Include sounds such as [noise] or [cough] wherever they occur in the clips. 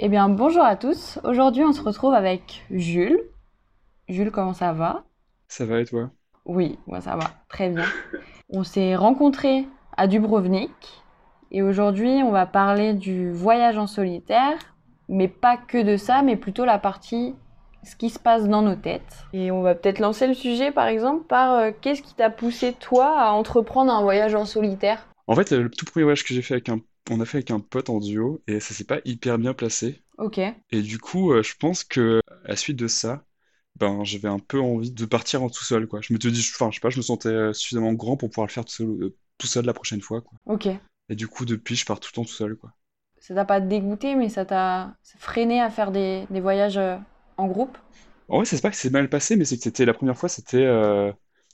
Eh bien, bonjour à tous. Aujourd'hui, on se retrouve avec Jules. Jules, comment ça va? Ça va et toi? Oui, moi ça va, très bien. [laughs] On s'est rencontrés à Dubrovnik et aujourd'hui, on va parler du voyage en solitaire, mais pas que de ça, mais plutôt la partie ce qui se passe dans nos têtes. Et on va peut-être lancer le sujet par exemple par euh, qu'est-ce qui t'a poussé toi à entreprendre un voyage en solitaire? En fait, le tout premier voyage que j'ai fait avec un, on a fait avec un pote en duo et ça s'est pas hyper bien placé. Ok, Et du coup, euh, je pense que à la suite de ça, ben j'avais un peu envie de partir en tout seul, quoi. Je me te dis, enfin, je sais pas, je me sentais euh, suffisamment grand pour pouvoir le faire tout seul, euh, tout seul la prochaine fois, quoi. ok. Et du coup, depuis, je pars tout le temps tout seul, quoi. Ça t'a pas dégoûté, mais ça t'a freiné à faire des, des voyages en groupe? En vrai, c'est pas que c'est mal passé, mais c'est que c'était la première fois, c'était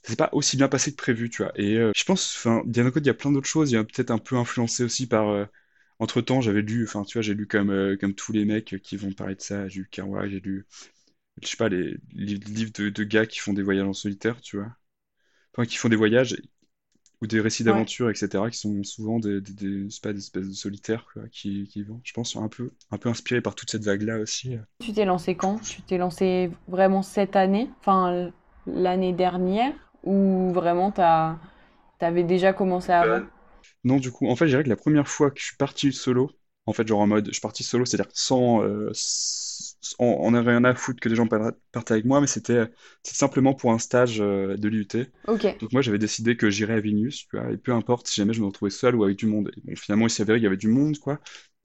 c'est pas aussi bien passé que prévu, tu vois. Et euh, je pense, enfin, il y a plein d'autres choses. Il y a peut-être un peu influencé aussi par. euh, entre-temps, j'avais lu, enfin, tu vois, j'ai lu comme, euh, comme tous les mecs qui vont parler de ça. J'ai lu Kerouac, j'ai lu, je sais pas, les, les livres de, de gars qui font des voyages en solitaire, tu vois. Enfin, qui font des voyages ou des récits Ouais. d'aventure, etc., qui sont souvent des, des, des, c'est pas, des espèces de solitaires, quoi, qui, qui vont, je pense, un peu, un peu inspirés par toute cette vague-là aussi. Tu t'es lancé quand? Tu t'es lancé vraiment cette année, enfin l'année dernière, ou vraiment t'avais déjà commencé avant? Non, du coup, en fait, je dirais que la première fois que je suis parti solo, en fait, genre en mode, je suis parti solo, c'est-à-dire sans, euh, on, rien à foutre que les gens par- partent avec moi, mais c'était simplement pour un stage euh, de l'IUT. Ok, Donc moi, j'avais décidé que j'irais à Vilnius, tu vois, et peu importe si jamais je me retrouvais seul ou avec du monde. Et bon, finalement, il s'est avéré qu'il y avait du monde, quoi.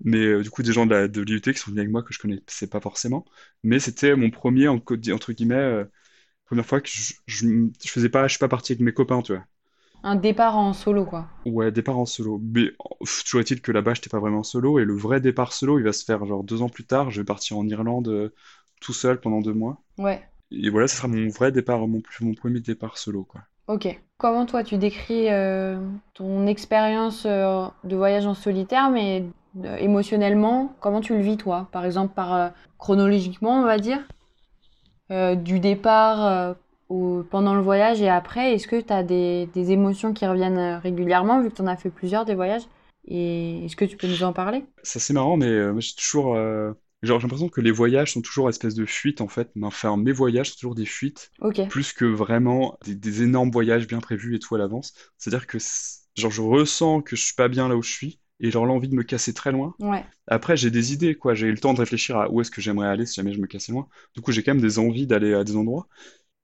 Mais euh, du coup, des gens de l'IUT qui sont venus avec moi que je connaissais pas forcément. Mais c'était mon premier, en- entre guillemets, euh, première fois que je, je, je faisais pas, je suis pas parti avec mes copains, tu vois. un départ en solo quoi. Ouais, départ en solo. Mais pff, toujours est-il que là-bas, j'étais pas vraiment solo. Et le vrai départ solo, il va se faire genre deux ans plus tard. Je vais partir en Irlande euh, tout seul pendant deux mois. Ouais, Et voilà, ce sera mon vrai départ, mon, mon premier départ solo, quoi. ok. Comment toi tu décris euh, ton expérience euh, de voyage en solitaire, mais émotionnellement, comment tu le vis toi? Par exemple, par chronologiquement, on va dire, euh, du départ euh, au- pendant le voyage et après, est-ce que tu as des, des émotions qui reviennent euh, régulièrement, vu que tu en as fait plusieurs des voyages? Et est-ce que tu peux nous en parler? C'est assez marrant, mais euh, j'ai toujours. genre, j'ai l'impression que les voyages sont toujours espèce de fuite, en fait. Mais enfin, mes voyages sont toujours des fuites, plus que vraiment des, des énormes voyages bien prévus et tout à l'avance. C'est-à-dire que, c'est- genre, je ressens que je suis pas bien là où je suis. Et genre l'envie de me casser très loin. ouais, Après, j'ai des idées, quoi. J'ai eu le temps de réfléchir à où est-ce que j'aimerais aller si jamais je me cassais loin. Du coup, j'ai quand même des envies d'aller à des endroits.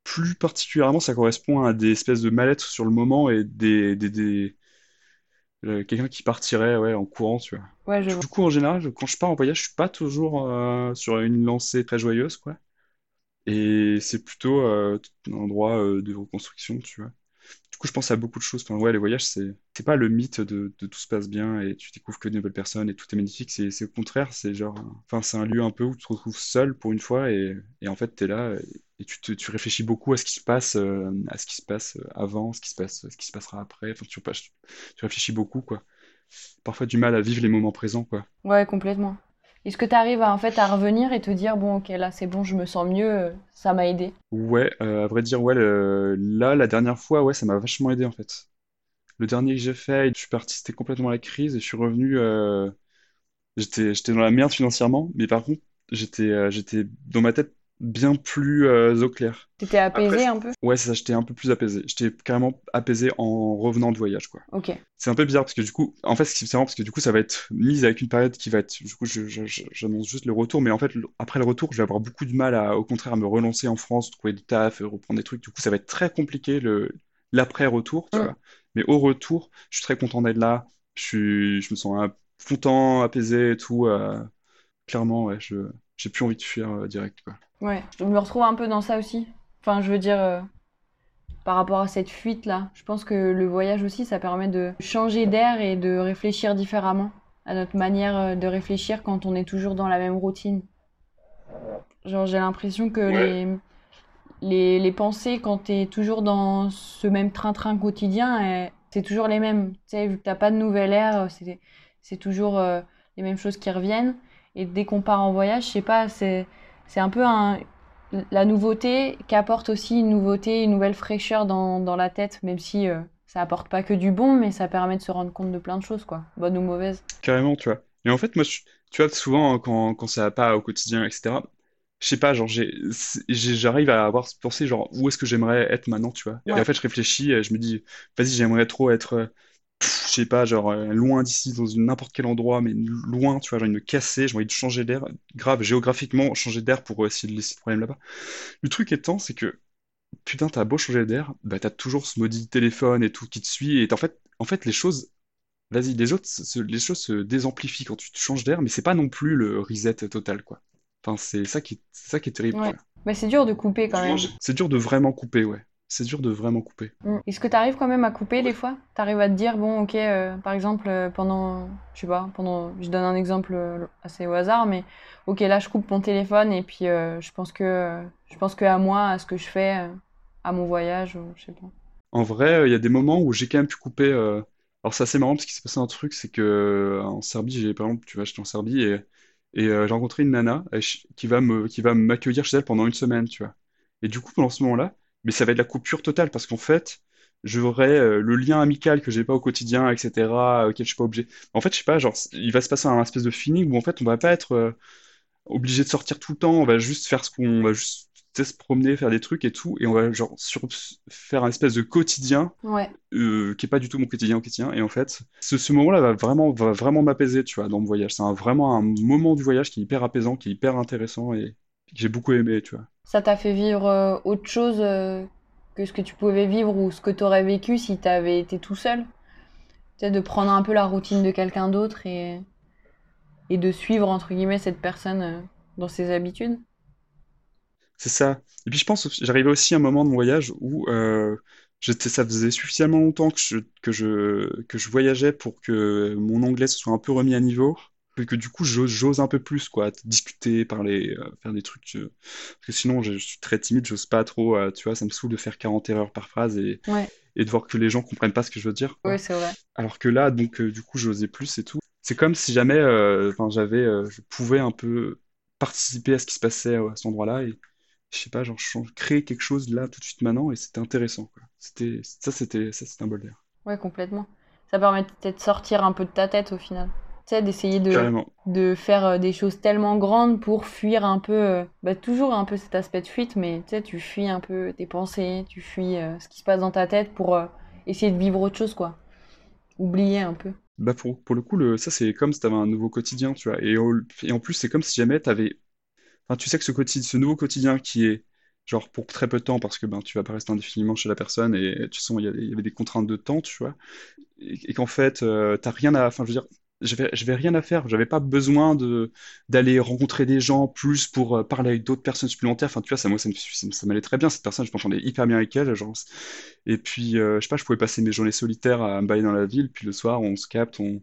Plus particulièrement, ça correspond à des espèces de mal-être sur le moment et des, des, des- euh, quelqu'un qui partirait, ouais, en courant, tu vois. ouais, je vois. Du coup, en général, quand je pars en voyage, je suis pas toujours euh, sur une lancée très joyeuse, quoi. Et c'est plutôt euh, un endroit de reconstruction, tu vois. Du coup, je pense à beaucoup de choses. Enfin, ouais, les voyages, c'est c'est pas le mythe de, tout se passe bien et tu découvres que de nouvelles personnes et tout est magnifique. C'est c'est au contraire, c'est genre, enfin, c'est un lieu un peu où tu te retrouves seul pour une fois et, et en fait, t'es là et, tu, tu réfléchis beaucoup à ce qui se passe, euh, à ce qui se passe avant, ce qui se passe, ce qui se passera après. Enfin, tu, tu réfléchis beaucoup, quoi. Parfois du mal à vivre les moments présents, quoi. Ouais, complètement. Est-ce que tu arrives à, en fait à revenir et te dire, bon, ok, là c'est bon, je me sens mieux, euh, ça m'a aidé? Ouais, euh, à vrai dire, ouais, là, la dernière fois, ouais, ça m'a vachement aidé en fait. Le dernier que j'ai fait, je suis parti, c'était complètement la crise et je suis revenu, euh, j'étais, dans la merde financièrement, mais par contre, j'étais, j'étais dans ma tête bien plus euh, au clair. T'étais apaisé un peu? ouais, c'est ça, j'étais un peu plus apaisé. J'étais carrément apaisé en revenant de voyage, quoi. Ok, C'est un peu bizarre parce que du coup, en fait, c'est marrant parce que du coup, ça va être mise avec une période qui va être, du coup, j'annonce juste le retour, mais en fait, après le retour, je vais avoir beaucoup de mal à, au contraire, à me relancer en France, trouver du taf, euh, reprendre des trucs. Du coup, ça va être très compliqué le, l'après-retour, tu Mm. vois. Mais au retour, je suis très content d'être là. Je suis, je me sens content, apaisé et tout. euh, clairement, ouais, je, j'ai plus envie de fuir euh, direct, quoi. ouais. Je me retrouve un peu dans ça aussi. Enfin, je veux dire, euh, par rapport à cette fuite-là, je pense que le voyage aussi, ça permet de changer d'air et de réfléchir différemment à notre manière euh, de réfléchir quand on est toujours dans la même routine. Genre, j'ai l'impression que les, les, les pensées, quand tu es toujours dans ce même train-train quotidien, c'est toujours les mêmes. Tu sais, vu que t'as pas de nouvelle ère, c'est, c'est toujours euh, les mêmes choses qui reviennent. Et dès qu'on part en voyage, je sais pas, c'est, c'est un peu un, la nouveauté qu'apporte aussi une nouveauté, une nouvelle fraîcheur dans, dans la tête, même si euh, ça apporte pas que du bon, mais ça permet de se rendre compte de plein de choses, quoi, bonnes ou mauvaises. Carrément, tu vois. Et en fait, moi, je- tu vois, souvent, quand, quand ça va pas au quotidien, etc., je sais pas, genre, j'arrive à avoir cette pensée, genre, où est-ce que j'aimerais être maintenant, tu vois. Et en fait, je réfléchis, et je me dis, vas-y, j'aimerais trop être, euh, je sais pas, genre, euh, loin d'ici, dans n'importe quel endroit, mais loin, tu vois, j'ai envie de me casser, j'ai envie de changer d'air, grave, géographiquement, changer d'air pour essayer de laisser le problème là-bas. Le truc étant, c'est que, putain, t'as beau changer d'air, bah, t'as toujours ce maudit téléphone et tout qui te suit, et en fait, en fait, les choses Vas-y, les autres, se- les choses se désamplifient quand tu te changes d'air, mais c'est pas non plus le reset total, quoi. Enfin, c'est ça qui, c'est ça qui est terrible, Ouais. Mais c'est dur de couper quand même. C'est dur de vraiment couper, ouais. C'est dur de vraiment couper. Mm. Est-ce que tu arrives quand même à couper des fois? Tu arrives à te dire, bon, ok, euh, par exemple, euh, pendant, je sais pas, pendant, je donne un exemple euh, assez au hasard, mais ok, là, je coupe mon téléphone et puis je pense que, je pense que à moi, à ce que je fais, à mon voyage, ou je sais pas. En vrai, il y a des moments où j'ai quand même pu couper. Alors, c'est assez marrant parce qu'il s'est passé un truc, c'est que en Serbie, j'ai par exemple, tu vois, j'étais en Serbie et, et j'ai rencontré une nana qui va me, qui va m'accueillir chez elle pendant une semaine, tu vois. Et du coup, pendant ce moment-là, mais ça va être la coupure totale parce qu'en fait, j'aurai euh, le lien amical que j'ai pas au quotidien, etc., auquel je suis pas obligé. En fait, je sais pas, genre, il va se passer un espèce de feeling où en fait, on va pas être euh, obligé de sortir tout le temps, on va juste faire ce qu'on on va juste se promener, faire des trucs et tout, et on va genre sur, faire un espèce de quotidien Ouais, euh, qui est pas du tout mon quotidien au quotidien. Et en fait, ce, ce moment-là va vraiment, va vraiment m'apaiser, tu vois, dans le voyage. C'est vraiment un moment du voyage qui est hyper apaisant, qui est hyper intéressant et que j'ai beaucoup aimé, tu vois. Ça t'a fait vivre euh, autre chose euh, que ce que tu pouvais vivre ou ce que tu aurais vécu si tu avais été tout seul? Sais, de prendre un peu la routine de quelqu'un d'autre et, de suivre, entre guillemets, cette personne euh, dans ses habitudes. C'est ça. Et puis je pense, j'arrivais aussi à un moment de voyage où ça faisait suffisamment longtemps que je, que je, que je voyageais pour que mon anglais se soit un peu remis à niveau. Que, du coup, j'ose un peu plus, quoi, discuter, parler, euh, faire des trucs. euh, parce que sinon, je, suis très timide, j'ose pas trop, euh, tu vois, ça me saoule de faire 40 erreurs par phrase et, Ouais, et de voir que les gens comprennent pas ce que je veux dire, ouais, quoi. c'est vrai. Alors que là, donc, du coup, j'osais plus et tout. C'est comme si jamais, j'avais, je pouvais un peu participer à ce qui se passait à cet endroit-là et je sais pas, genre, créer quelque chose là tout de suite maintenant et c'était intéressant. C'était, ça, c'était, ça, c'était un bol d'air. Ouais, complètement. Ça permet peut-être de sortir un peu de ta tête au final. Tu sais, d'essayer de, Carrément. de faire euh, des choses tellement grandes pour fuir un peu, euh, bah, toujours un peu cet aspect de fuite, mais tu sais, tu fuis un peu tes pensées, tu fuis euh, ce qui se passe dans ta tête pour euh, essayer de vivre autre chose, quoi. Oublier un peu. Bah pour, pour le coup, le, ça c'est comme si t'avais un nouveau quotidien, tu vois. Et, au- et en plus, c'est comme si jamais t'avais. Enfin, tu sais que ce quotidien, ce nouveau quotidien qui est genre pour très peu de temps parce que ben tu vas pas rester indéfiniment chez la personne et tu sens il y, a- il y avait des contraintes de temps, tu vois. Et, et qu'en fait, euh, t'as rien à. Enfin, je veux dire, j'avais j'avais rien à faire. J'avais pas besoin de d'aller rencontrer des gens plus pour euh, parler avec d'autres personnes supplémentaires. Enfin, tu vois, ça, moi, ça me- ça, ça m'allait très bien. Cette personne, je m'entendais hyper bien avec elle, genre. Et puis, euh, je sais pas, je pouvais passer mes journées solitaires à me balader dans la ville, puis le soir, on se capte, on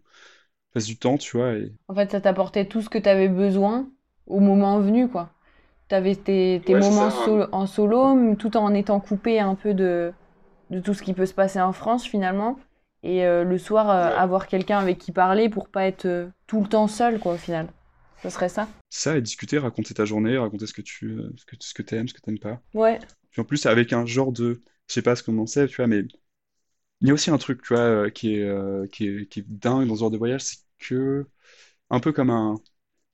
passe du temps, tu vois. Et... En fait, ça t'apportait tout ce que t'avais besoin au moment venu, quoi. T'avais tes, tes Ouais, c'est moments ça. sol- en solo, tout en étant coupé un peu de, de tout ce qui peut se passer en France, finalement. Et euh, le soir, euh, Ouais. avoir quelqu'un avec qui parler pour pas être euh, tout le temps seul, quoi, au final. Ça serait ça? Ça, et discuter, raconter ta journée, raconter ce que tu, ce que, ce que t'aimes, ce que t'aimes pas. Ouais. Puis en plus, avec un genre de, je sais pas ce qu'on sait, tu vois, mais il y a aussi un truc, tu vois, qui est, qui est, qui est dingue dans ce genre de voyage, c'est que, un peu comme un,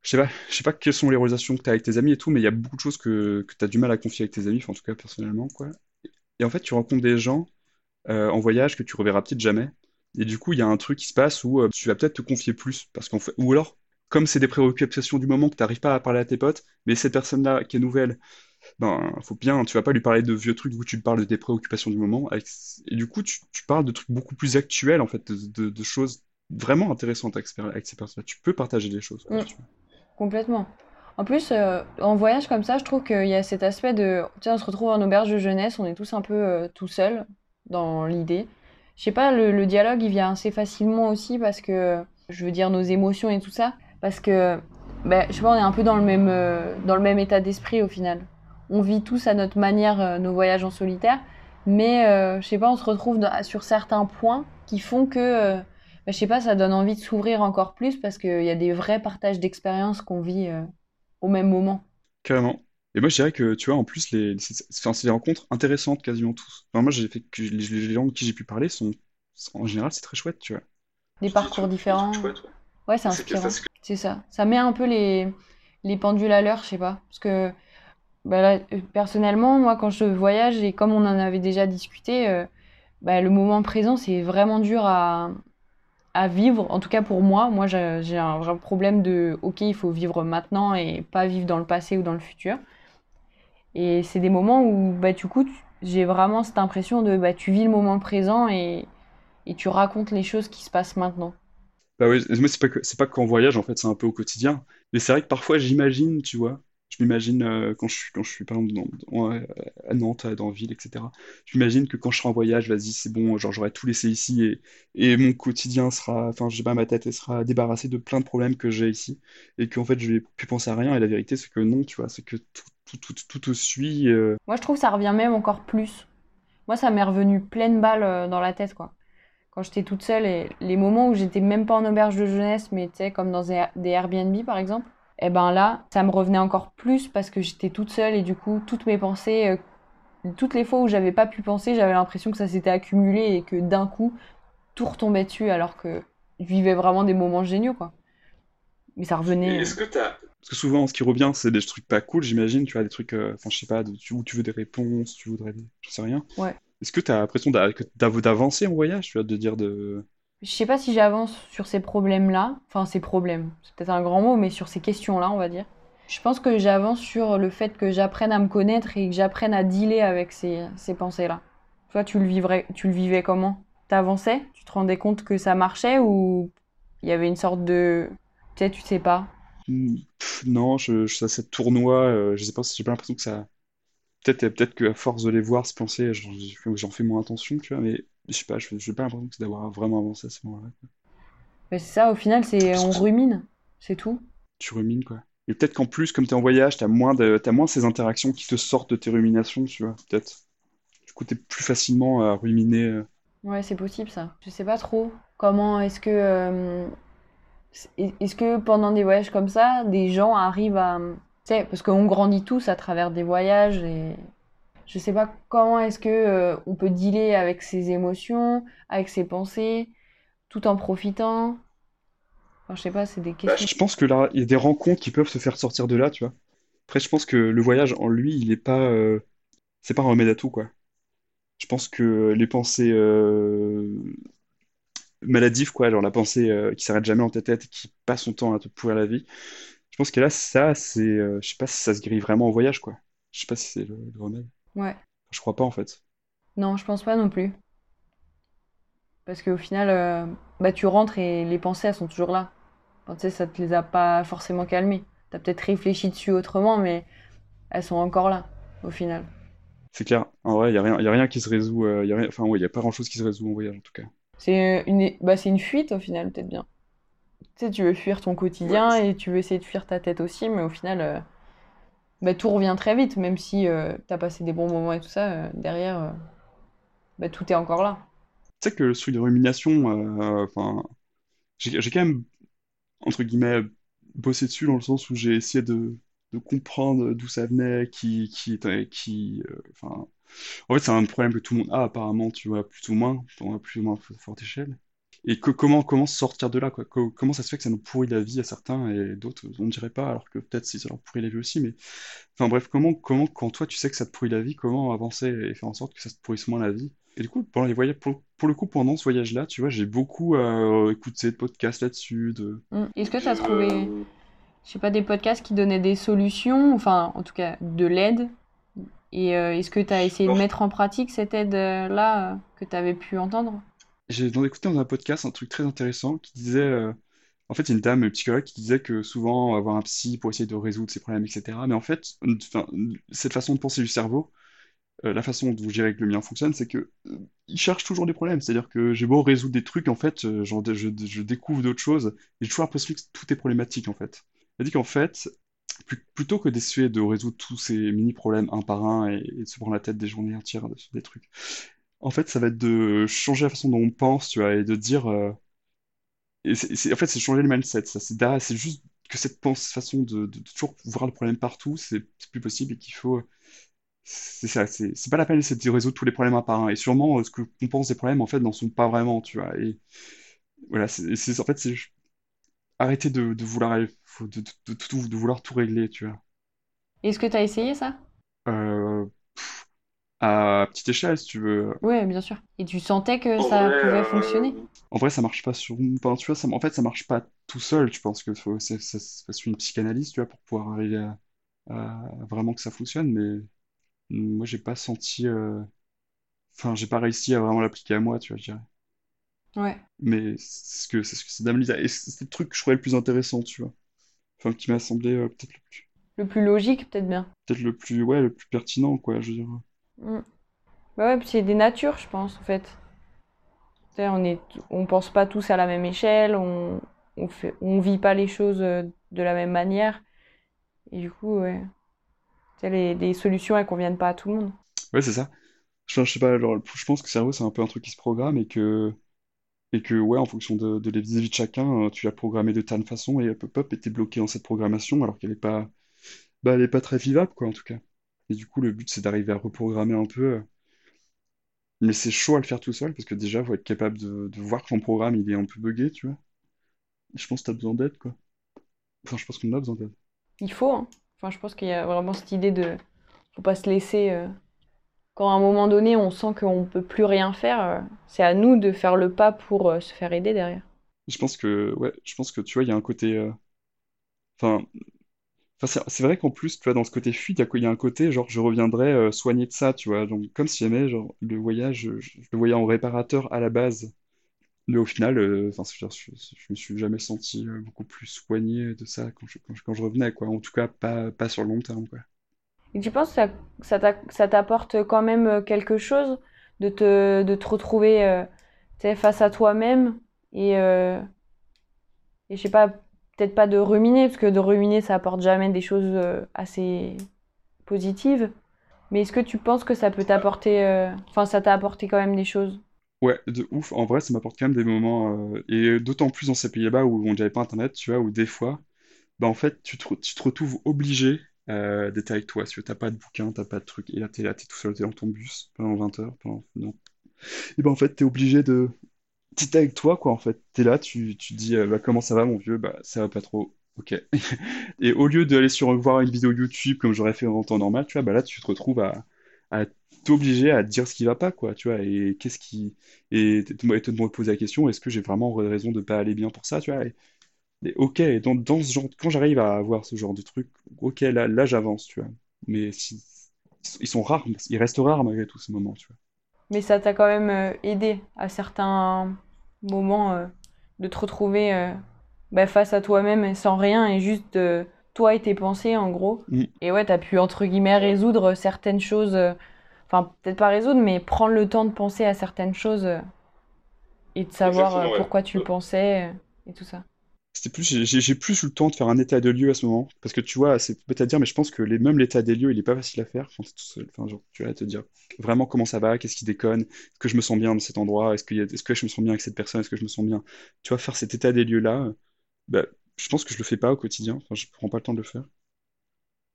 je sais pas, je sais pas quelles sont les relations que t'as avec tes amis et tout, mais il y a beaucoup de choses que, que t'as du mal à confier avec tes amis, enfin, en tout cas, personnellement, quoi. Et en fait, tu rencontres des gens euh, en voyage que tu reverras peut-être jamais. Et du coup, il y a un truc qui se passe où euh, tu vas peut-être te confier plus. Parce qu'en fait, ou alors, comme c'est des préoccupations du moment que tu n'arrives pas à parler à tes potes, mais cette personne-là qui est nouvelle, ben, faut bien, tu vas pas lui parler de vieux trucs, où tu parles de tes préoccupations du moment. avec- Et du coup, tu, tu parles de trucs beaucoup plus actuels, en fait, de, de- de choses vraiment intéressantes avec, ces avec ces personnes-là. Tu peux partager des choses. Mm. veux. Complètement. En plus, euh, en voyage comme ça, je trouve qu'il y a cet aspect de, tu sais, on se retrouve en auberge de jeunesse, on est tous un peu euh, tout seuls dans l'idée. Je sais pas, le, dialogue, il vient assez facilement aussi parce que, je veux dire, nos émotions et tout ça, parce que, ben, je sais pas, on est un peu dans le même, euh, dans le même état d'esprit au final. On vit tous à notre manière euh, nos voyages en solitaire, mais euh, je sais pas, on se retrouve sur certains points qui font que, euh, ben, je sais pas, ça donne envie de s'ouvrir encore plus parce qu'il y a des vrais partages d'expériences qu'on vit euh, au même moment. Carrément. Et moi, je dirais que, tu vois, en plus, les, c'est enfin, c'est des rencontres intéressantes quasiment tous. Enfin, moi, j'ai fait que les, les gens avec qui j'ai pu parler sont, en général, c'est très chouette, tu vois. Des parcours différents. Ouais, c'est inspirant. C'est ça. Ça met un peu les, les pendules à l'heure, je sais pas. Parce que bah là, euh, personnellement, moi, quand je voyage, et comme on en avait déjà discuté, euh, bah, le moment présent, c'est vraiment dur à, à vivre. En tout cas, pour moi, moi, j'ai un vrai problème de, ok, il faut vivre maintenant et pas vivre dans le passé ou dans le futur. Et c'est des moments où, bah, du coup, j'ai vraiment cette impression de, bah, tu vis le moment présent et, et tu racontes les choses qui se passent maintenant. Bah oui, moi, pas c'est pas qu'en voyage, en fait, c'est un peu au quotidien. Mais c'est vrai que parfois, j'imagine, tu vois, je m'imagine euh, quand je quand je suis par exemple dans- à Nantes, dans la ville, etc. Je m'imagine que quand je serai en voyage, vas-y, c'est bon, genre j'aurai tout laissé ici et, mon quotidien sera, enfin, je pas, ma tête elle sera débarrassée de plein de problèmes que j'ai ici et qu'en fait je vais plus penser à rien. Et la vérité, c'est que non, tu vois, c'est que tout, tout, tout, tout te suit. euh. Moi, je trouve que ça revient même encore plus. Moi, ça m'est revenu pleine balle euh, dans la tête, quoi. Quand j'étais toute seule et les moments où j'étais même pas en auberge de jeunesse, mais tu sais, comme dans des Airbnb, par exemple. Et eh ben là, ça me revenait encore plus parce que j'étais toute seule et du coup, toutes mes pensées, euh, toutes les fois où j'avais pas pu penser, j'avais l'impression que ça s'était accumulé et que d'un coup, tout retombait dessus alors que je vivais vraiment des moments géniaux, quoi. Mais ça revenait. euh, est-ce que t'as... Parce que souvent, ce qui revient, c'est des trucs pas cool, j'imagine, tu vois, des trucs, euh, enfin, je sais pas, de- tu- où tu veux des réponses, tu voudrais. Je sais rien. Ouais. Est-ce que t'as l'impression d'a- que d'av- d'avancer en voyage, tu vois, de dire de... Je sais pas si j'avance sur ces problèmes-là, enfin ces problèmes, c'est peut-être un grand mot, mais sur ces questions-là, on va dire. Je pense que j'avance sur le fait que j'apprenne à me connaître et que j'apprenne à dealer avec ces, ces pensées-là. Toi, tu le vivrais, tu le vivais comment? T'avançais? Tu te rendais compte que ça marchait ou il y avait une sorte de... Tu sais, tu sais pas? Hmm, non, je, ça, tournoie, euh, je sais pas, si j'ai pas l'impression que ça... Peut-être peut-être qu'à force de les voir se penser, j'en fais moins attention, tu vois, mais je sais pas, je j'ai pas l'impression que c'est d'avoir vraiment avancé à ce moment-là. Mais c'est ça, au final, c'est on rumine, c'est tout. tu rumines, quoi. Et peut-être qu'en plus, comme t'es en voyage, t'as moins de, moins ces interactions qui te sortent de tes ruminations, tu vois, peut-être. Du coup, t'es plus facilement à ruminer. euh. Ouais, c'est possible ça. Je sais pas trop comment est-ce que euh, est-ce que pendant des voyages comme ça, des gens arrivent à tu sais parce qu'on grandit tous à travers des voyages et je sais pas comment est-ce que euh, on peut dealer avec ses émotions, avec ses pensées tout en profitant. Enfin, je sais pas, c'est des Bah, questions. je pense que là, il y a des rencontres qui peuvent se faire sortir de là, tu vois. Après, je pense que le voyage en lui, il est pas, euh, c'est pas un remède à tout, quoi. Je pense que les pensées euh, maladives, quoi, genre la pensée qui s'arrête jamais dans ta tête et qui passe son temps à te pourrir la vie, je pense que là, ça, c'est, je sais pas si ça se guérit vraiment en voyage, quoi. Je sais pas si c'est le, le remède. Ouais. Je crois pas, en fait. Non, je pense pas non plus parce qu'au final euh, bah tu rentres et les pensées elles sont toujours là. Enfin, tu sais, ça te les a pas forcément calmées. T'as peut-être réfléchi dessus autrement, mais elles sont encore là, au final. C'est clair. En vrai, il y a rien, y a rien qui se résout. euh, y a rien, enfin, ouais, il y a pas grand-chose qui se résout en voyage, en tout cas. C'est une, bah, c'est une fuite, au final, peut-être bien. Tu sais, tu veux fuir ton Ouais. quotidien et tu veux essayer de fuir ta tête aussi, mais au final, euh, bah, tout revient très vite, même si euh, t'as passé des bons moments et tout ça, euh, derrière, euh, bah, tout est encore là. Tu sais que truc de rumination, euh, enfin, j'ai quand même entre guillemets, bossé dessus dans le sens où j'ai essayé de, comprendre d'où ça venait, qui, qui qui, euh, enfin, en fait, c'est un problème que tout le monde a apparemment, tu vois, plus ou moins, à plus ou moins forte échelle. Et que, comment, comment sortir de là, quoi? Co- comment ça se fait que ça nous pourrit la vie à certains et d'autres, on ne dirait pas, alors que peut-être si ça leur pourrit la vie aussi, mais, enfin bref, comment, comment, quand toi tu sais que ça te pourrit la vie, comment avancer et faire en sorte que ça te pourrisse moins la vie? Et du coup, pendant les voyages, pour, pour le coup, pendant ce voyage-là, tu vois, j'ai beaucoup euh, écouté de podcasts là-dessus, de, Mm. Est-ce que t'as trouvé, euh, je sais pas, des podcasts qui donnaient des solutions, enfin, en tout cas, de l'aide? Et euh, est-ce que t'as essayé de mettre en pratique cette aide-là euh, que t'avais pu entendre? J'ai écouté dans un podcast un truc très intéressant qui disait, euh, en fait, il y a une dame psychologue qui disait que souvent, avoir un psy pour essayer de résoudre ses problèmes, etc. Mais en fait, cette façon de penser du cerveau, euh, la façon dont je dirais que le mien fonctionne, c'est que euh, il cherche toujours des problèmes. C'est-à-dire que j'ai beau résoudre des trucs, en fait, je, découvre d'autres choses, et j'ai toujours l'impression que tout est problématique, en fait. Dit qu'en fait, plutôt que d'essayer de résoudre tous ces mini-problèmes un par un et, et de se prendre la tête des journées entières sur des trucs, en fait, ça va être de changer la façon dont on pense, tu vois, et de dire. euh, et c'est, c'est- en fait, c'est changer le mindset. Ça, c'est derrière- c'est juste que cette pense, façon de, de- de toujours voir le problème partout, c'est c'est plus possible et qu'il faut. C'est ça, c'est c'est pas la peine de résoudre tous les problèmes un par un. Et sûrement, euh, ce que qu'on pense des problèmes, en fait, n'en sont pas vraiment, tu vois. Et voilà, c'est, c'est- en fait, c'est arrêter de, de vouloir, faut de, de, de tout, de vouloir tout régler, tu vois. Est-ce que tu as essayé ça? À petite échelle, si tu veux. Ouais, bien sûr. Et tu sentais que En ça vrai, pouvait euh, fonctionner? en vrai, ça marche pas sur. Enfin, tu vois, ça, en fait, ça marche pas tout seul. Je pense que faut, c'est, ça se passe une psychanalyse, tu vois, pour pouvoir arriver à, à vraiment que ça fonctionne. Mais moi, j'ai pas senti. euh, Enfin, j'ai pas réussi à vraiment l'appliquer à moi, tu vois, je dirais. Ouais. Mais c'est ce que c'est ce que. Et c'est le truc que je trouvais le plus intéressant, tu vois. Enfin, qui m'a semblé euh, peut-être le plus, Le plus logique, peut-être bien. peut-être le plus, ouais, le plus pertinent, quoi, je veux dire. Mm. Bah ouais, puis c'est des natures, je pense, en fait. On est, on pense pas tous à la même échelle, on, on fait, on vit pas les choses euh, de la même manière. Et du coup, ouais. Les, les solutions, elles conviennent pas à tout le monde. Ouais, c'est ça. Je, je sais pas, alors, je pense que le cerveau, c'est un peu un truc qui se programme et que, et que ouais, en fonction de, de la vie de chacun, euh, tu l'as programmé de telle façon et hop, hop, hop, et t'es bloqué dans cette programmation alors qu'elle est pas, bah, elle est pas très vivable, quoi, en tout cas. Et du coup, le but, c'est d'arriver à reprogrammer un peu. Mais c'est chaud à le faire tout seul parce que déjà, faut être capable de, de voir que ton programme, il est un peu buggé, tu vois. Je pense que t'as besoin d'aide, quoi. Enfin, je pense qu'on a besoin d'aide. Il faut, hein. Enfin, je pense qu'il y a vraiment cette idée de, faut pas se laisser. euh, Quand à un moment donné, on sent qu'on peut plus rien faire, euh, c'est à nous de faire le pas pour euh, se faire aider derrière. Je pense que, ouais, je pense que, tu vois, il y a un côté... euh, Enfin, enfin c'est vrai qu'en plus, tu vois, dans ce côté fuite, il y a, un côté, genre, je reviendrai euh, soigner de ça, tu vois. Donc, comme si jamais, genre, le voyage, je, le voyais en réparateur à la base. Mais au final, euh, enfin, je, je me suis jamais senti euh, beaucoup plus soigné de ça quand je, quand je, quand je revenais, quoi. En tout cas, pas, pas sur le long terme, quoi. Et tu penses que ça, ça t'a- ça t'apporte quand même euh, quelque chose de te, de te retrouver face à toi-même et, euh, et je sais pas, peut-être pas de ruminer, parce que de ruminer, ça apporte jamais des choses euh, assez positives. Mais est-ce que tu penses que ça peut t'apporter, euh, enfin, ça t'a apporté quand même des choses? Ouais, de ouf. En vrai, ça m'apporte quand même des moments, euh, et d'autant plus dans ces pays-là où on n'avait pas Internet, tu vois, où des fois, bah en fait, tu te, retrouves obligé d'être avec toi. Si tu t'as pas de bouquin, t'as pas de truc, et là, t'es là, t'es tout seul, t'es dans ton bus pendant 20 heures, pendant... Non. Et ben en fait, t'es obligé de... T'es avec toi, quoi, en fait. T'es là, tu, tu dis, euh, bah, comment ça va, mon vieux? Bah, ça va pas trop. Ok. [laughs] Et au lieu d'aller sur voir une vidéo YouTube comme j'aurais fait en temps normal, tu vois, bah là, tu te retrouves à, à t'obliger à dire ce qui va pas, quoi, tu vois, et qu'est-ce qui... Et te, et te poser la question, est-ce que j'ai vraiment raison de pas aller bien pour ça, tu vois? Et, et dans, dans ce genre, quand j'arrive à avoir ce genre de truc, ok, là, là j'avance, tu vois. Mais ils sont rares, ils restent rares malgré tout ces moments, tu vois. Mais ça t'a quand même euh, aidé à certains moments euh, de te retrouver euh, bah, face à toi-même sans rien et juste euh, toi et tes pensées en gros. Mm. Et ouais, t'as pu entre guillemets résoudre certaines choses, euh, enfin peut-être pas résoudre, mais prendre le temps de penser à certaines choses euh, et de savoir ouais. pourquoi tu le pensais euh, et tout ça. Plus, j'ai plus eu le temps de faire un état de lieu à ce moment, parce que tu vois, c'est bête à dire, mais je pense que même l'état des lieux, il est pas facile à faire. Enfin, tu vas te dire vraiment comment ça va, qu'est-ce qui déconne, est-ce que je me sens bien dans cet endroit, est-ce a- est-ce que je me sens bien avec cette personne, est-ce que je me sens bien. Tu vois, faire cet état des lieux-là, bah, je pense que je le fais pas au quotidien, enfin, je prends pas le temps de le faire.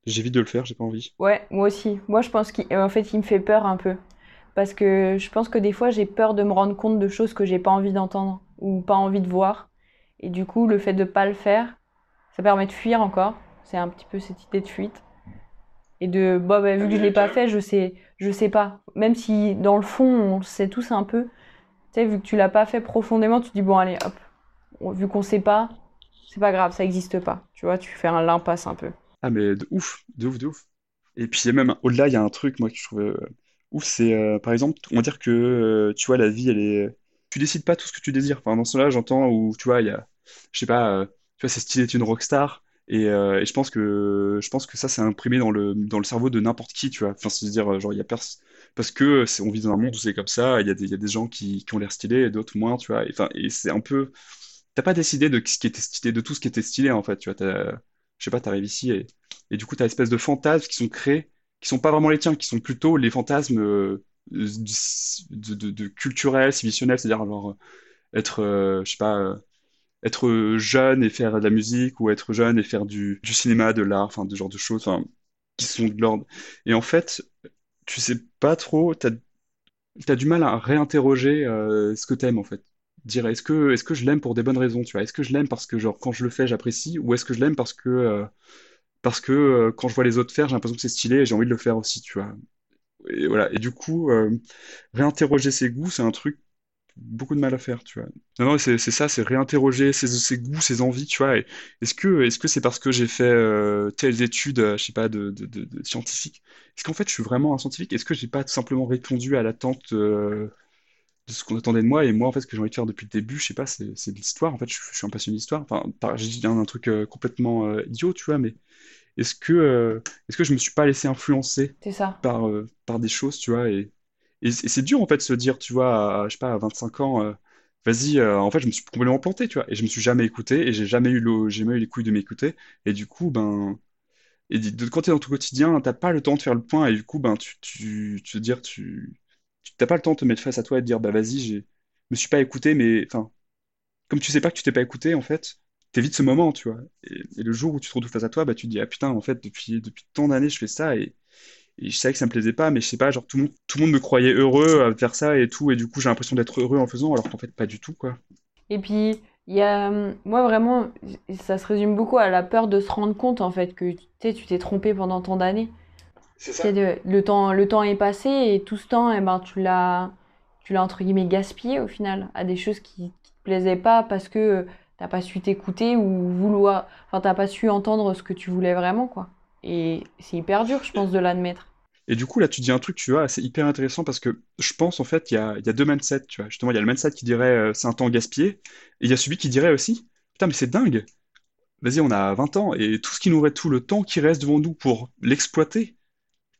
J'évite de le faire, j'ai pas envie. Ouais, moi aussi. Moi je pense qu'il fait, il me fait peur un peu. Parce que je pense que des fois j'ai peur de me rendre compte de choses que j'ai pas envie d'entendre ou pas envie de voir. Et du coup, le fait de pas le faire, ça permet de fuir encore. C'est un petit peu cette idée de fuite. Et de, bah, bah, vu que je l'ai pas fait, je sais, je sais pas. Même si dans le fond, on le sait tous un peu. Tu sais, vu que tu l'as pas fait profondément, tu te dis, bon, allez, hop. Vu qu'on sait pas, c'est pas grave, ça existe pas. Tu vois, tu fais un l'impasse un peu. Ah, mais de ouf, de ouf, de ouf. Et puis, même, au-delà, il y a un truc, moi, que je trouve euh, ouf, c'est, euh, par exemple, on va dire que, euh, tu vois, la vie, elle est... Tu décides pas tout ce que tu désires. Enfin, dans cela, j'entends où, tu vois, il y a, je sais pas, euh, tu vois, c'est stylé d'être une rockstar, et, euh, et je pense que, je pense que ça, c'est imprimé dans le, dans le cerveau de n'importe qui, tu vois. Enfin, c'est-à-dire, euh, genre, il y a personne... Parce que on vit dans un monde où c'est comme ça, il y a des, y a des gens qui, qui ont l'air stylés, et d'autres moins, tu vois. Et, enfin, et c'est un peu... T'as pas décidé de ce qui était stylé, de tout ce qui était stylé, en fait, tu vois. T'as- Je sais pas, t'arrives ici et et du coup, tu as espèce de fantasmes qui sont créés, qui sont pas vraiment les tiens, qui sont plutôt les fantasmes de, de, culturels, civisitionnels, c'est-à-dire genre être, je sais pas, être jeune et faire de la musique, ou être jeune et faire du, cinéma, de l'art, enfin, de genre de choses, qui sont de l'ordre. Et en fait, tu sais pas trop, t'as, t'as du mal à réinterroger euh, ce que t'aimes, en fait. dire est-ce que, est-ce que je l'aime pour des bonnes raisons, tu vois? Est-ce que je l'aime parce que, genre, quand je le fais, j'apprécie, ou est-ce que je l'aime parce que, euh, parce que euh, quand je vois les autres faire, j'ai l'impression que c'est stylé et j'ai envie de le faire aussi, tu vois? Et voilà. Et du coup, réinterroger ses goûts, c'est un truc beaucoup de mal à faire, tu vois. Non, non, c'est c'est ça, c'est réinterroger ses, ses goûts, ses envies, tu vois. Est-ce que est-ce que c'est parce que j'ai fait euh, telles études, euh, je sais pas, de, de, de, de scientifiques? Est-ce qu'en fait, je suis vraiment un scientifique? Est-ce que j'ai pas tout simplement répondu à l'attente euh, de ce qu'on attendait de moi? Et moi, en fait, ce que j'ai envie de faire depuis le début, je sais pas, c'est c'est de l'histoire. En fait, je, je suis un passionné d'histoire. Enfin, j'ai dit un, un truc complètement idiot, tu vois, mais est-ce que est-ce que je me suis pas laissé influencer ça. par par des choses, tu vois, et et c'est dur en fait de se dire, tu vois, à, je sais pas, à 25 ans, euh, vas-y, euh, en fait, je me suis complètement planté, tu vois, et je me suis jamais écouté, et j'ai jamais eu le, j'ai eu les couilles de m'écouter, et du coup, ben, et de, quand t'es dans ton quotidien, t'as pas le temps de faire le point, et du coup, ben, tu, tu, tu veux dire, tu, tu t'as pas le temps de te mettre face à toi et de dire, bah vas-y, j'ai, me suis pas écouté, mais, enfin, comme tu sais pas que tu t'es pas écouté, en fait, t'évites ce moment, tu vois, et, et le jour où tu te retrouves face à toi, bah tu te dis, ah putain, en fait, depuis, depuis tant d'années, je fais ça, et et je savais que ça me plaisait pas, mais je sais pas, genre tout le monde, tout le monde me croyait heureux à faire ça et tout, et du coup j'ai l'impression d'être heureux en le faisant, alors qu'en fait pas du tout, quoi. Et puis, il y a, hum, moi vraiment, ça se résume beaucoup à la peur de se rendre compte en fait que tu sais, tu t'es trompé pendant tant d'années. C'est ça. de- le temps, le temps est passé et tout ce temps, eh ben, tu l'as, tu l'as entre guillemets gaspillé au final à des choses qui, qui te plaisaient pas parce que euh, t'as pas su t'écouter ou vouloir, enfin t'as pas su entendre ce que tu voulais vraiment quoi. Et c'est hyper dur, je pense, de l'admettre. Et du coup là tu dis un truc, tu vois, c'est hyper intéressant parce que je pense en fait il y a, il deux mindsets, tu vois. Justement, il y a le mindset qui dirait euh, c'est un temps gaspillé, et il y a celui qui dirait aussi, putain mais c'est dingue, vas-y on a 20 ans, et tout ce qui nous reste, tout le temps qui reste devant nous pour l'exploiter,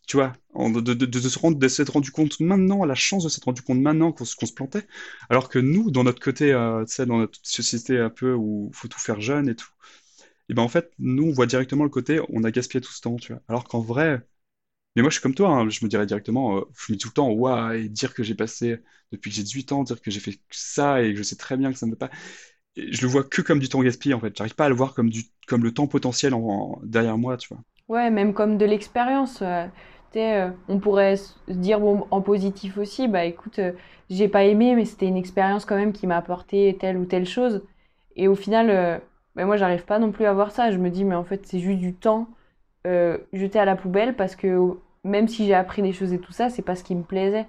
tu vois, de, de, de, de se rendre, s'être rendu compte maintenant, la chance de s'être rendu compte maintenant qu'on se plantait, alors que nous, dans notre côté, euh, tu sais, dans notre société un peu où faut tout faire jeune et tout, et ben en fait, nous, on voit directement le côté, on a gaspillé tout ce temps, tu vois. Alors qu'en vrai, mais moi, je suis comme toi, hein, je me dirais directement, euh, je me dis tout le temps, waouh, et dire que j'ai passé, depuis que j'ai 18 ans, dire que j'ai fait ça et que je sais très bien que ça ne veut pas. Et je le vois que comme du temps gaspillé, en fait. J'arrive pas à le voir comme du, comme le temps potentiel en, en- derrière moi, tu vois. Ouais, même comme de l'expérience. euh, tu sais, euh, on pourrait se dire bon, en positif aussi, bah écoute, euh, j'ai pas aimé, mais c'était une expérience quand même qui m'a apporté telle ou telle chose. Et au final, euh, bah, moi, j'arrive pas non plus à voir ça. Je me dis, mais en fait, c'est juste du temps euh, jeté à la poubelle parce que même si j'ai appris des choses et tout ça, c'est pas ce qui me plaisait.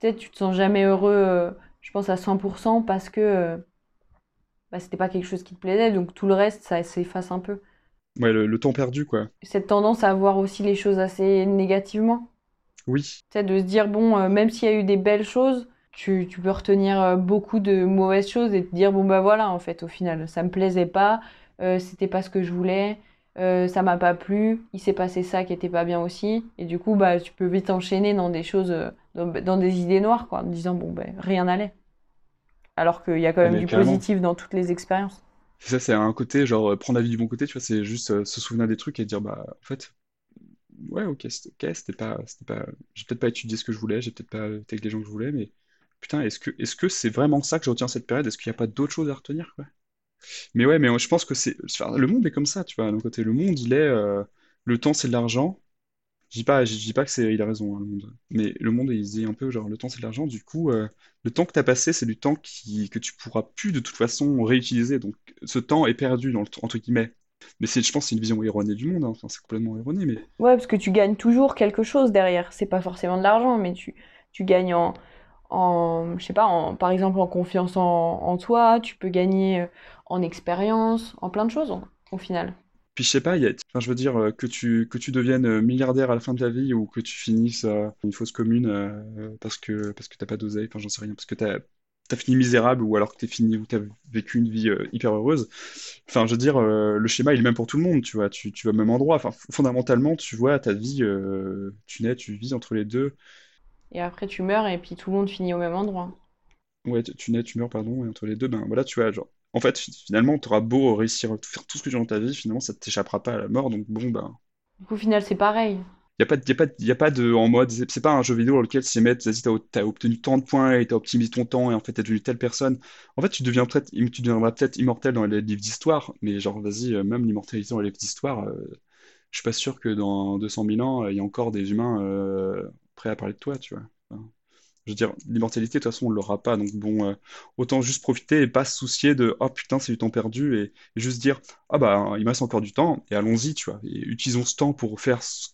Tu sais, tu te sens jamais heureux, euh, je pense, à 100% parce que euh, bah, c'était pas quelque chose qui te plaisait, donc tout le reste, ça s'efface un peu. Ouais, le, le temps perdu, quoi. Cette tendance à voir aussi les choses assez négativement. Oui. Tu sais, de se dire, bon, euh, même s'il y a eu des belles choses, tu, tu peux retenir euh, beaucoup de mauvaises choses et te dire, bon, bah voilà, en fait, au final, ça me plaisait pas, euh, c'était pas ce que je voulais, euh, ça m'a pas plu, il s'est passé ça qui était pas bien aussi. Et du coup, bah, tu peux vite enchaîner dans des choses, euh, dans, dans des idées noires, quoi, en te disant, bon, ben, rien n'allait. Alors qu'il y a quand Ah, même mais du positif dans toutes les expériences. Ça, c'est un côté, genre, prendre la vie du bon côté, tu vois, c'est juste euh, se souvenir des trucs et dire, bah, en fait, ouais, ok, c'était ok, c'était pas, c'était pas, j'ai peut-être pas étudié ce que je voulais, j'ai peut-être pas été avec les gens que je voulais, mais putain, est-ce que, est-ce que c'est vraiment ça que je retiens cette période? Est-ce qu'il n'y a pas d'autres choses à retenir? Mais ouais, mais je pense que c'est, le monde est comme ça, tu vois, d'un côté, le monde, il est, euh, le temps, c'est de l'argent. Je dis pas, je dis pas que c'est, il a raison, hein, le monde. Mais le monde, il dit un peu, genre, le temps, c'est de l'argent. Du coup, euh, le temps que t'as passé, c'est du temps qui, que tu pourras plus de toute façon réutiliser. Donc, ce temps est perdu, dans le, entre guillemets. Mais je pense, c'est une vision erronée du monde. hein. C'est complètement erroné, mais Ouais, parce que tu gagnes toujours quelque chose derrière. C'est pas forcément de l'argent, mais tu, tu gagnes en, je sais pas, par exemple en confiance en, toi, tu peux gagner euh, en expérience, en plein de choses au, final. Puis je sais pas, y a, enfin, je veux dire euh, que tu que tu deviennes euh, milliardaire à la fin de ta vie ou que tu finisses euh, une fosse commune parce que parce que t'as pas d'oseille, enfin j'en sais rien, parce que t'as t'as fini misérable ou alors que t'es fini ou t'as vécu une vie hyper heureuse. Enfin, je veux dire, le schéma il est même pour tout le monde, tu vois. Tu tu vas au même endroit. Enfin, fondamentalement, tu vois ta vie, tu nais, tu vis entre les deux. Et après tu meurs et puis tout le monde finit au même endroit. Ouais, tu tu nais, tu meurs, pardon, et entre les deux, ben voilà, tu vois, genre. En fait, fi- finalement, t'auras beau réussir à faire tout ce que tu veux dans ta vie, finalement, ça t'échappera pas à la mort. Donc bon, ben. Du coup, au final, c'est pareil. Il n'y a pas, de- y a pas, de- y a pas de en mode, c'est c'est pas un jeu vidéo dans lequel si mettre, vas-y, t'as obtenu tant de points et t'as optimisé ton temps et en fait t'es devenu telle personne. En fait, tu deviens peut-être, tu deviendras peut-être immortel dans les livres d'histoire, mais genre, vas-y, euh, même l'immortalité dans les livres d'histoire, euh, je suis pas sûr que dans 200 000 ans, il y a encore des humains euh, prêts à parler de toi, tu vois. Je veux dire, l'immortalité, de toute façon, on l'aura pas. Donc bon, euh, autant juste profiter et pas se soucier de oh putain, c'est du temps perdu et, juste dire ah bah il me reste encore du temps et allons-y, tu vois. Et utilisons ce temps pour faire ce,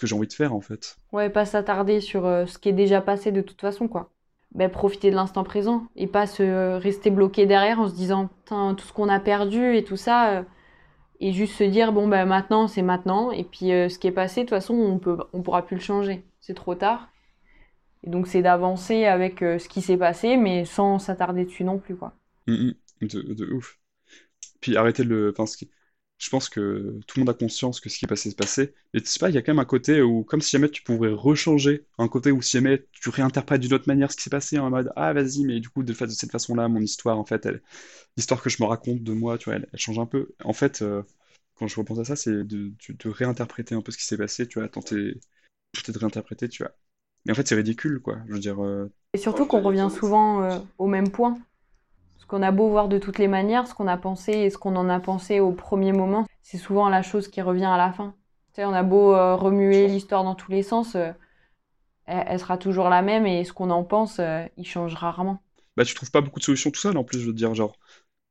que j'ai envie de faire en fait. Ouais, pas s'attarder sur euh, ce qui est déjà passé de toute façon, quoi. Ben, profiter de l'instant présent et pas se euh, rester bloqué derrière en se disant putain, tout ce qu'on a perdu et tout ça. et juste se dire bon ben maintenant c'est maintenant et puis ce qui est passé de toute façon on peut on pourra plus le changer c'est trop tard et donc c'est d'avancer avec euh, ce qui s'est passé mais sans s'attarder dessus non plus quoi Mm, mm, de, ouf. Puis arrêter de le. Enfin, ce Je pense que tout le monde a conscience que ce qui est passé, c'est passé. Mais tu sais pas, il y a quand même un côté où, comme si jamais tu pourrais rechanger, un côté où si jamais tu réinterprètes d'une autre manière ce qui s'est passé en mode Ah, vas-y, mais du coup, de, de cette façon-là, mon histoire, en fait, elle- l'histoire que je me raconte de moi, tu vois, elle, change un peu. En fait, euh, quand je repense à ça, c'est de, de, de réinterpréter un peu ce qui s'est passé, tu vois, tenter, tenter de réinterpréter, tu vois. Mais en fait, c'est ridicule, quoi. Je veux dire. euh, et surtout qu'on revient souvent euh, au même point ce qu'on a beau voir de toutes les manières ce qu'on a pensé et ce qu'on en a pensé au premier moment c'est souvent la chose qui revient à la fin tu sais on a beau euh, remuer l'histoire dans tous les sens euh, elle, elle sera toujours la même et ce qu'on en pense euh, il change rarement bah, tu trouves pas beaucoup de solutions tout seul, en plus, je veux dire, genre.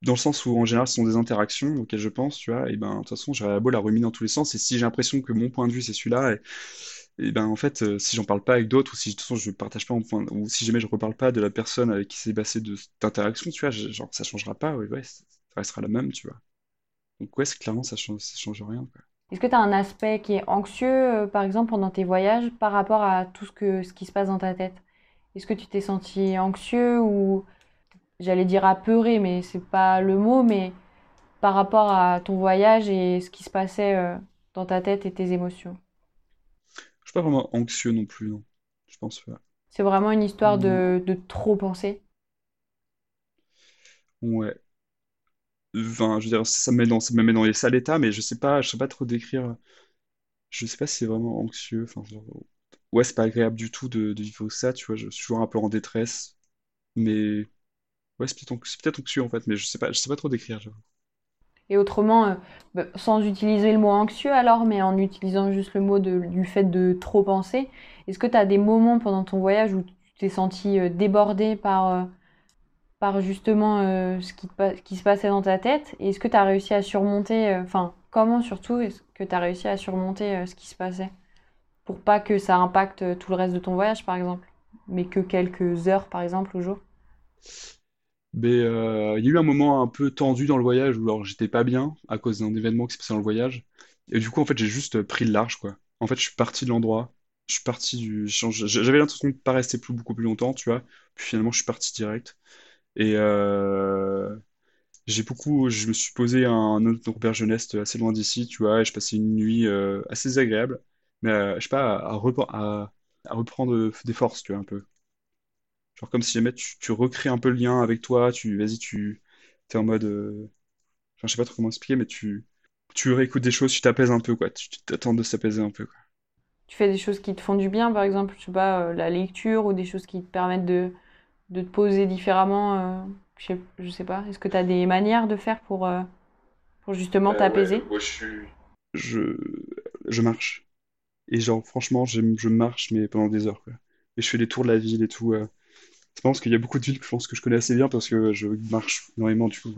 Dans le sens où, en général, ce sont des interactions auxquelles je pense, tu vois, et ben, de toute façon, j'aurais beau la ruminer dans tous les sens, et si j'ai l'impression que mon point de vue, c'est celui-là, et, et ben, en fait, euh, si j'en parle pas avec d'autres, ou si, de toute façon, je partage pas mon point, ou si jamais je reparle pas de la personne avec qui s'est passé de cette interaction, tu vois, genre, ça changera pas, ouais, ça restera la même, tu vois. Donc, ouais, clairement, ça change, ça change rien, quoi. Est-ce que tu as un aspect qui est anxieux, euh, par exemple, pendant tes voyages, par rapport à tout ce que, ce qui se passe dans ta tête? Est-ce que tu t'es senti anxieux ou, j'allais dire apeuré, mais c'est pas le mot, mais par rapport à ton voyage et ce qui se passait euh, dans ta tête et tes émotions? Je suis pas vraiment anxieux non plus, non. Je pense pas. C'est vraiment une histoire de, de trop penser? Ouais. Enfin, je veux dire, ça me met dans, ça me met dans les sales états, mais je sais pas, je sais pas trop décrire. Je sais pas si c'est vraiment anxieux. Enfin, genre, ouais, c'est pas agréable du tout de, de vivre ça, tu vois. Je suis toujours un peu en détresse. Mais ouais, c'est peut-être anx- c'est peut-être anxieux en fait, mais je sais pas, je sais pas trop décrire, j'avoue. Et autrement, euh, bah, sans utiliser le mot anxieux alors, mais en utilisant juste le mot du fait de trop penser, est-ce que tu as des moments pendant ton voyage où tu t'es senti euh, débordé par, euh, par justement ce qui, qui se passait dans ta tête? Et est-ce que tu as réussi à surmonter, enfin, comment surtout est-ce que tu as réussi à surmonter ce qui se passait? Pour pas que ça impacte tout le reste de ton voyage, par exemple, mais que quelques heures, par exemple, au jour? Euh, il y a eu un moment un peu tendu dans le voyage où alors j'étais pas bien à cause d'un événement qui s'est passé dans le voyage. Et du coup, en fait, j'ai juste pris le large, quoi. En fait, je suis parti de l'endroit. Je suis parti du. J'avais l'intention de pas rester plus, beaucoup plus longtemps, tu vois. Puis finalement, je suis parti direct. Et euh, j'ai beaucoup. Je me suis posé à un autre auberge jeunesse assez loin d'ici, tu vois. Et je passais une nuit euh, assez désagréable. Mais euh, je sais pas, à- à reprendre des forces, tu vois, un peu. Genre comme si jamais tu, tu recrées un peu le lien avec toi, tu vas-y, tu t'es en mode. euh, Enfin, je sais pas trop comment expliquer, mais tu, tu réécoutes des choses, tu t'apaises un peu, quoi. Tu tu t'attends de s'apaiser un peu, quoi. Tu fais des choses qui te font du bien, par exemple, je sais pas, euh, la lecture ou des choses qui te permettent de, de te poser différemment, euh, je sais, je sais pas. Est-ce que tu as des manières de faire pour, euh, pour justement Euh, ouais, t'apaiser? moi je suis. Je, je marche. Et genre, franchement, j'aime- je marche, mais pendant des heures, quoi. Et je fais des tours de la ville et tout. euh. Marrant parce qu'il y a beaucoup de villes que je pense je connais assez bien parce que je marche énormément, du coup.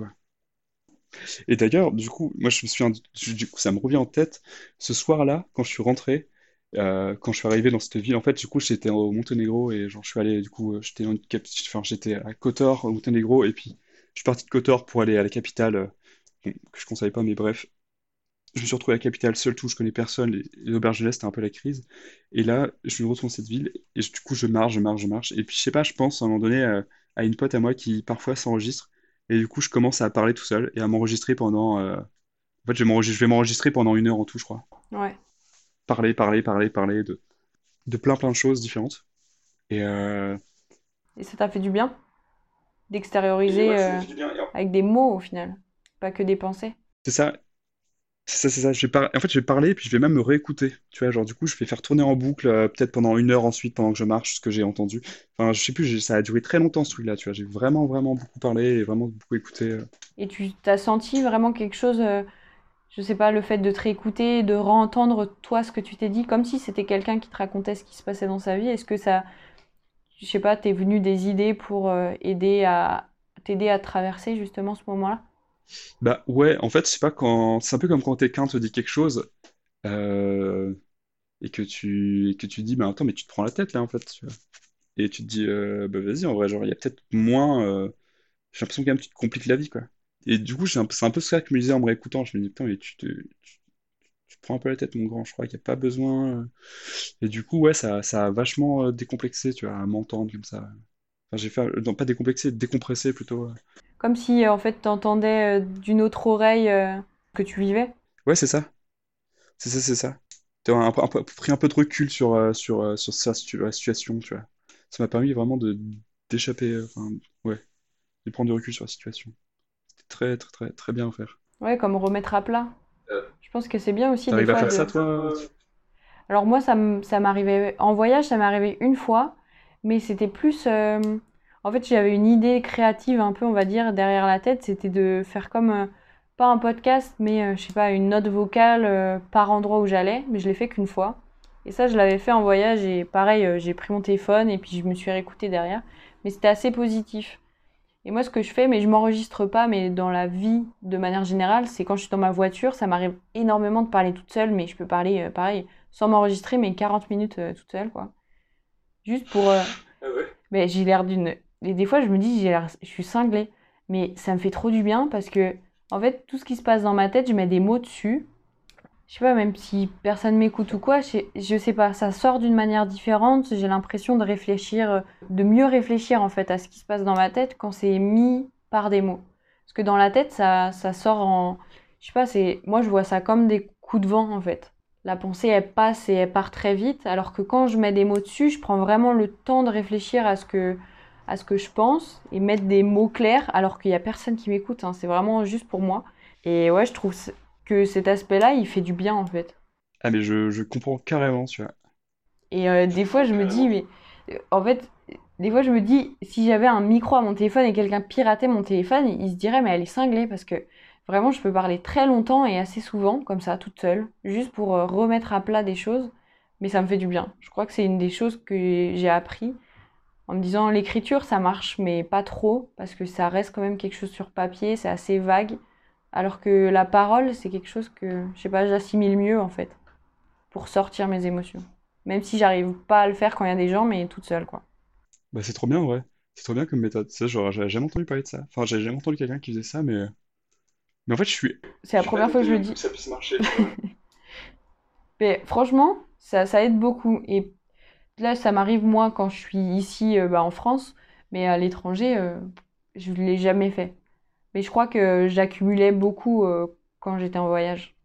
Et d'ailleurs, du coup, moi je me souviens, du coup, ça me revient en tête, ce soir-là, quand je suis rentré, euh, quand je suis arrivé dans cette ville, en fait, du coup, j'étais au Monténégro et genre, je suis allé, du coup, euh, j'étais enfin, j'étais à Kotor, au Monténégro, et puis je suis parti de Kotor pour aller à la capitale, euh, que je conseille pas, mais bref, je me suis retrouvé à la capitale seul, tout, je connais personne, les, les auberges de l'Est, c'était un peu la crise, et là, je me retrouve dans cette ville, et je- du coup, je marche, je marche, je marche, et puis je sais pas, je pense à un moment donné à une pote à moi qui parfois s'enregistre, et du coup, je commence à parler tout seul et à m'enregistrer pendant. euh, En fait, je vais m'enregistrer je vais m'enregistrer pendant une heure en tout, je crois. Ouais. Parler, parler, parler, parler de, de plein, plein de choses différentes. Et, euh, Et ça t'a fait du bien d'extérioriser ouais, euh, avec des mots au final, pas que des pensées. C'est ça, c'est ça, c'est ça. Je vais En fait, je vais parler, puis je vais même me réécouter. Tu vois, genre, du coup, je vais faire tourner en boucle, euh, peut-être pendant une heure ensuite, pendant que je marche, ce que j'ai entendu. Enfin, je sais plus, ça a duré très longtemps, ce truc-là, tu vois. J'ai vraiment, vraiment beaucoup parlé et vraiment beaucoup écouté. euh. Et tu t'as senti vraiment quelque chose, euh, je sais pas, le fait de te réécouter, de réentendre toi ce que tu t'es dit, comme si c'était quelqu'un qui te racontait ce qui se passait dans sa vie? Est-ce que ça, je sais pas, t'es venu des idées pour euh, aider à t'aider à traverser justement ce moment-là? Bah ouais, en fait, je sais pas quand. C'est un peu comme quand quelqu'un te dit quelque chose euh, et que tu que tu dis, bah attends, mais tu te prends la tête là en fait. tu vois. Et tu te dis, euh, bah vas-y, en vrai, genre, il y a peut-être moins. euh, J'ai l'impression quand même que tu te compliques la vie, quoi. Et du coup, c'est un peu ça que je me disais en me réécoutant. Je me dis, putain, mais tu te, tu, prends un peu la tête, mon grand. Je crois qu'il n'y a pas besoin. Et du coup, ouais, ça, ça a vachement décomplexé, tu vois, à m'entendre comme ça. Enfin, j'ai fait. Non, pas décomplexé, décompressé plutôt. Comme si euh, en fait t'entendais euh, d'une autre oreille euh, que tu vivais. Ouais, c'est ça. C'est ça, c'est ça. T'as un, pris un peu de recul sur, sur, sur sa situation, tu vois. Ça m'a permis vraiment de d'échapper, enfin, ouais, de prendre du recul sur la situation. C'était très, très, très, très bien à faire. Ouais, comme remettre à plat. Euh, Je pense que c'est bien aussi des T'arrives à fois faire ça, toi? Alors moi, ça m'arrivait... En voyage, ça m'est arrivé une fois, mais c'était plus... euh, En fait, j'avais une idée créative un peu, on va dire, derrière la tête. C'était de faire comme... euh, Pas un podcast, mais euh, je sais pas, une note vocale euh, par endroit où j'allais, mais je l'ai fait qu'une fois. Et ça, je l'avais fait en voyage et pareil, euh, j'ai pris mon téléphone et puis je me suis réécoutée derrière. Mais c'était assez positif. Et moi, ce que je fais, mais je m'enregistre pas, mais dans la vie, de manière générale, c'est quand je suis dans ma voiture, ça m'arrive énormément de parler toute seule, mais je peux parler, pareil, sans m'enregistrer, mais 40 minutes toute seule, quoi. Juste pour... Ah ouais? Mais j'ai l'air d'une... Et des fois, je me dis, je suis cinglée. Mais ça me fait trop du bien parce que, en fait, tout ce qui se passe dans ma tête, je mets des mots dessus. Je sais pas, même si personne m'écoute ou quoi, je sais, sais pas, ça sort d'une manière différente. J'ai l'impression de réfléchir, euh, de mieux réfléchir en fait à ce qui se passe dans ma tête quand c'est mis par des mots. Parce que dans la tête, ça, ça sort en. Je sais pas, c'est. Moi, je vois ça comme des coups de vent en fait. La pensée, elle passe et elle part très vite, alors que quand je mets des mots dessus, je prends vraiment le temps de réfléchir à ce que, à ce que je pense et mettre des mots clairs, alors qu'il y a personne qui m'écoute. hein. C'est vraiment juste pour moi. Et ouais, je trouve que cet aspect-là, il fait du bien en fait. Ah, mais je, je comprends carrément, tu vois. Et euh, des fois, je me dis, mais euh, en fait, des fois, je me dis, si j'avais un micro à mon téléphone et quelqu'un piratait mon téléphone, il se dirait, mais elle est cinglée parce que vraiment, je peux parler très longtemps et assez souvent, comme ça, toute seule, juste pour euh, remettre à plat des choses, mais ça me fait du bien. Je crois que c'est une des choses que j'ai appris en me disant, l'écriture, ça marche, mais pas trop, parce que ça reste quand même quelque chose sur papier, c'est assez vague, alors que la parole, c'est quelque chose que, je sais pas, j'assimile mieux en fait, pour sortir mes émotions. Même si j'arrive pas à le faire quand il y a des gens, mais toute seule, quoi. Bah, c'est trop bien, ouais. C'est trop bien comme méthode. Ça, genre, j'avais jamais entendu parler de ça. Enfin, j'avais jamais entendu quelqu'un qui faisait ça, mais... Mais en fait, je suis... C'est la Je première fois que je le dis. ça puisse marcher, tu. [laughs] Mais franchement, ça, ça aide beaucoup. Et là, ça m'arrive moi quand je suis ici euh, bah, en France, mais à l'étranger, euh, je ne l'ai jamais fait. Mais je crois que j'accumulais beaucoup euh, quand j'étais en voyage.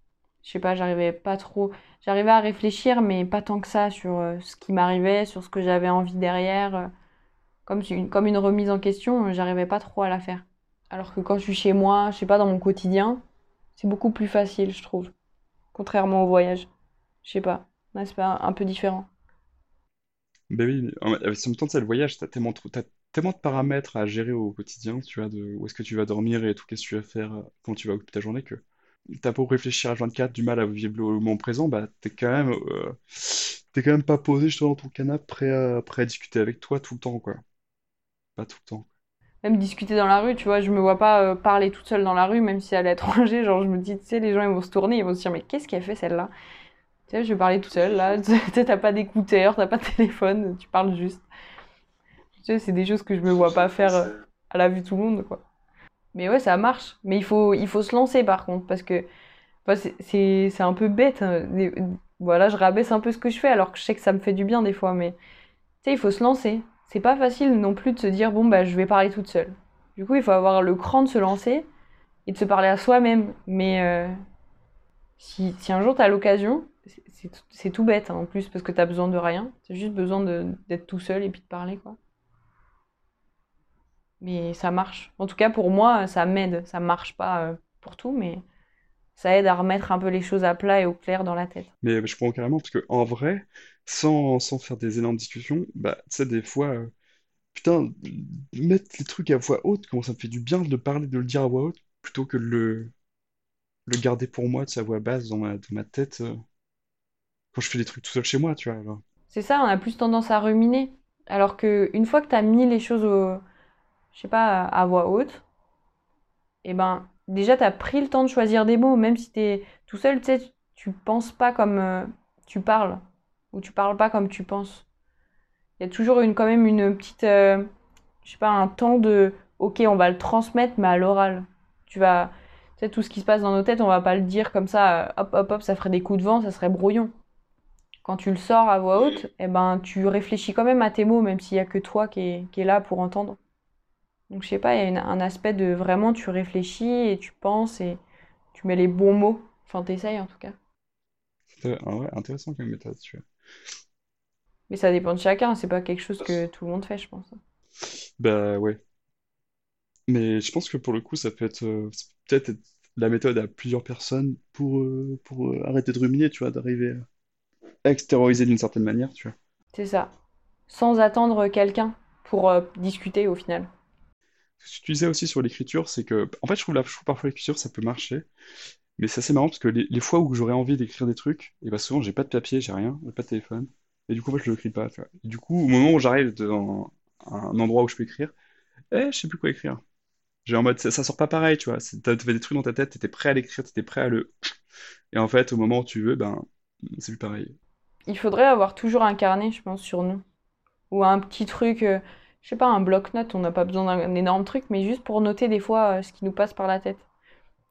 Je sais pas, j'arrivais pas trop. J'arrivais à réfléchir, mais pas tant que ça sur ce qui m'arrivait, sur ce que j'avais envie derrière. comme une, comme une remise en question, j'arrivais pas trop à la faire. Alors que quand je suis chez moi, je sais pas, dans mon quotidien, c'est beaucoup plus facile, je trouve. Contrairement au voyage. Je sais pas. C'est pas un peu différent. Ben oui, en même temps, sais, le voyage, t'as tellement, t'as tellement de paramètres à gérer au quotidien, tu vois, de où est-ce que tu vas dormir et tout, qu'est-ce que tu vas faire, euh, comment tu vas occuper ta journée, que t'as beau réfléchir à 24, du mal à vivre le moment présent, bah t'es quand même, euh, t'es quand même pas posé justement dans ton canapé, prêt à, prêt à discuter avec toi tout le temps, quoi. Pas tout le temps. Même discuter dans la rue, tu vois, je me vois pas euh, parler toute seule dans la rue, même si à l'étranger, [laughs] genre je me dis, tu sais, les gens ils vont se tourner, ils vont se dire, mais qu'est-ce qu'elle fait celle-là? Tu sais, je vais parler toute seule là, [laughs] tu sais, t'as pas d'écouteurs, t'as pas de téléphone, tu parles juste. Tu sais, c'est des choses que je me vois pas faire euh, à la vue de tout le monde, quoi. Mais ouais, ça marche. Mais il faut, il faut se lancer par contre, parce que c'est un peu bête. hein. Voilà, je rabaisse un peu ce que je fais, alors que je sais que ça me fait du bien des fois, mais tu sais, il faut se lancer. C'est pas facile non plus de se dire, bon, bah, je vais parler toute seule. Du coup, il faut avoir le cran de se lancer et de se parler à soi-même. Mais euh, si, un jour t'as l'occasion, c'est tout bête hein, en plus, parce que t'as besoin de rien. T'as juste besoin d'être tout seul et puis de parler, quoi. Mais ça marche. En tout cas, pour moi, ça m'aide. Ça marche pas euh, pour tout, mais ça aide à remettre un peu les choses à plat et au clair dans la tête. Mais je comprends carrément, parce que en vrai, sans, sans faire des énormes discussions, bah, tu sais, des fois, euh, putain, mettre les trucs à voix haute, comment ça me fait du bien de parler, de le dire à voix haute, plutôt que de le, le garder pour moi, de sa voix basse dans ma, tête, euh, quand je fais des trucs tout seul chez moi, tu vois. C'est ça, on a plus tendance à ruminer. Alors que une fois que tu as mis les choses au, je sais pas, à voix haute, et eh ben déjà tu as pris le temps de choisir des mots, même si tu es tout seul, tu sais, tu penses pas comme euh, tu parles, ou tu parles pas comme tu penses. Il y a toujours une, quand même une petite, euh, je sais pas, un temps de, ok, on va le transmettre, mais à l'oral. Tu vas, sais, tout ce qui se passe dans nos têtes, on va pas le dire comme ça, euh, hop, hop, hop, ça ferait des coups de vent, ça serait brouillon. Quand tu le sors à voix haute, eh ben, tu réfléchis quand même à tes mots, même s'il y a que toi qui est, qui est là pour entendre. Donc, je sais pas, il y a un aspect de vraiment, tu réfléchis et tu penses et tu mets les bons mots. Enfin, t'essayes en tout cas. C'est ouais, intéressant comme méthode, tu vois. Mais ça dépend de chacun, c'est pas quelque chose que tout le monde fait, je pense. Bah ouais. Mais je pense que pour le coup, ça peut être euh, peut-être être la méthode à plusieurs personnes pour, euh, pour euh, arrêter de ruminer, tu vois, d'arriver à extérioriser d'une certaine manière, tu vois. C'est ça. Sans attendre quelqu'un pour euh, discuter au final. Ce que tu disais aussi sur l'écriture, c'est que, en fait, je trouve, la, je trouve parfois l'écriture, ça peut marcher, mais c'est assez marrant parce que les, les fois où j'aurais envie d'écrire des trucs, et bah souvent, j'ai pas de papier, j'ai rien, j'ai pas de téléphone, et du coup, en fait, je le écris pas, tu vois. Et du coup, au moment où j'arrive dans un endroit où je peux écrire, eh, je sais plus quoi écrire. J'ai en mode, ça, ça sort pas pareil, tu vois. C'est- T'as fait des trucs dans ta tête, t'étais prêt à l'écrire, t'étais prêt à le... [sniffs] Et en fait, au moment où tu veux, ben, c'est plus pareil. Il faudrait avoir toujours un carnet, je pense, sur nous. Ou un petit truc, euh, je sais pas, un bloc-notes, on n'a pas besoin d'un énorme truc, mais juste pour noter des fois euh, ce qui nous passe par la tête.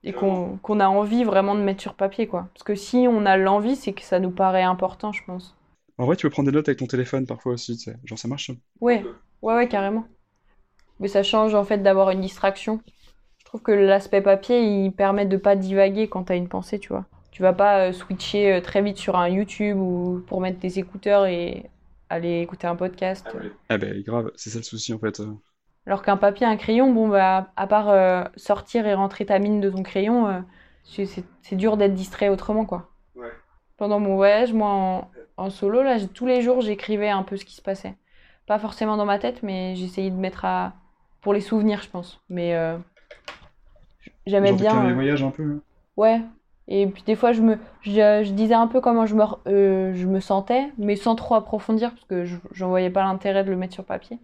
Et qu'on qu'on a envie vraiment de mettre sur papier, quoi. Parce que si on a l'envie, c'est que ça nous paraît important, je pense. En vrai, tu peux prendre des notes avec ton téléphone parfois aussi, tu sais. Genre, ça marche. Ouais, ouais, ouais, carrément. Mais ça change en fait d'avoir une distraction. Je trouve que l'aspect papier, il permet de pas divaguer quand t'as une pensée, tu vois. Tu vas pas euh, switcher euh, très vite sur un YouTube ou pour mettre tes écouteurs et aller écouter un podcast. Ah ben, grave, c'est ça le souci, en fait. euh. Alors qu'un papier, un crayon, bon bah à part euh, sortir et rentrer ta mine de ton crayon, euh, c'est dur d'être distrait autrement, quoi. Pendant mon voyage, moi en, en solo, là, tous les jours, j'écrivais un peu ce qui se passait. Pas forcément dans ma tête, mais j'essayais de mettre à... pour les souvenirs, je pense. Mais euh, j'aimais Genre bien. euh, voyage un peu. hein. Ouais. Et puis des fois, je me, je, je disais un peu comment je me, euh, je me sentais, mais sans trop approfondir, parce que je, j'en voyais pas l'intérêt de le mettre sur papier.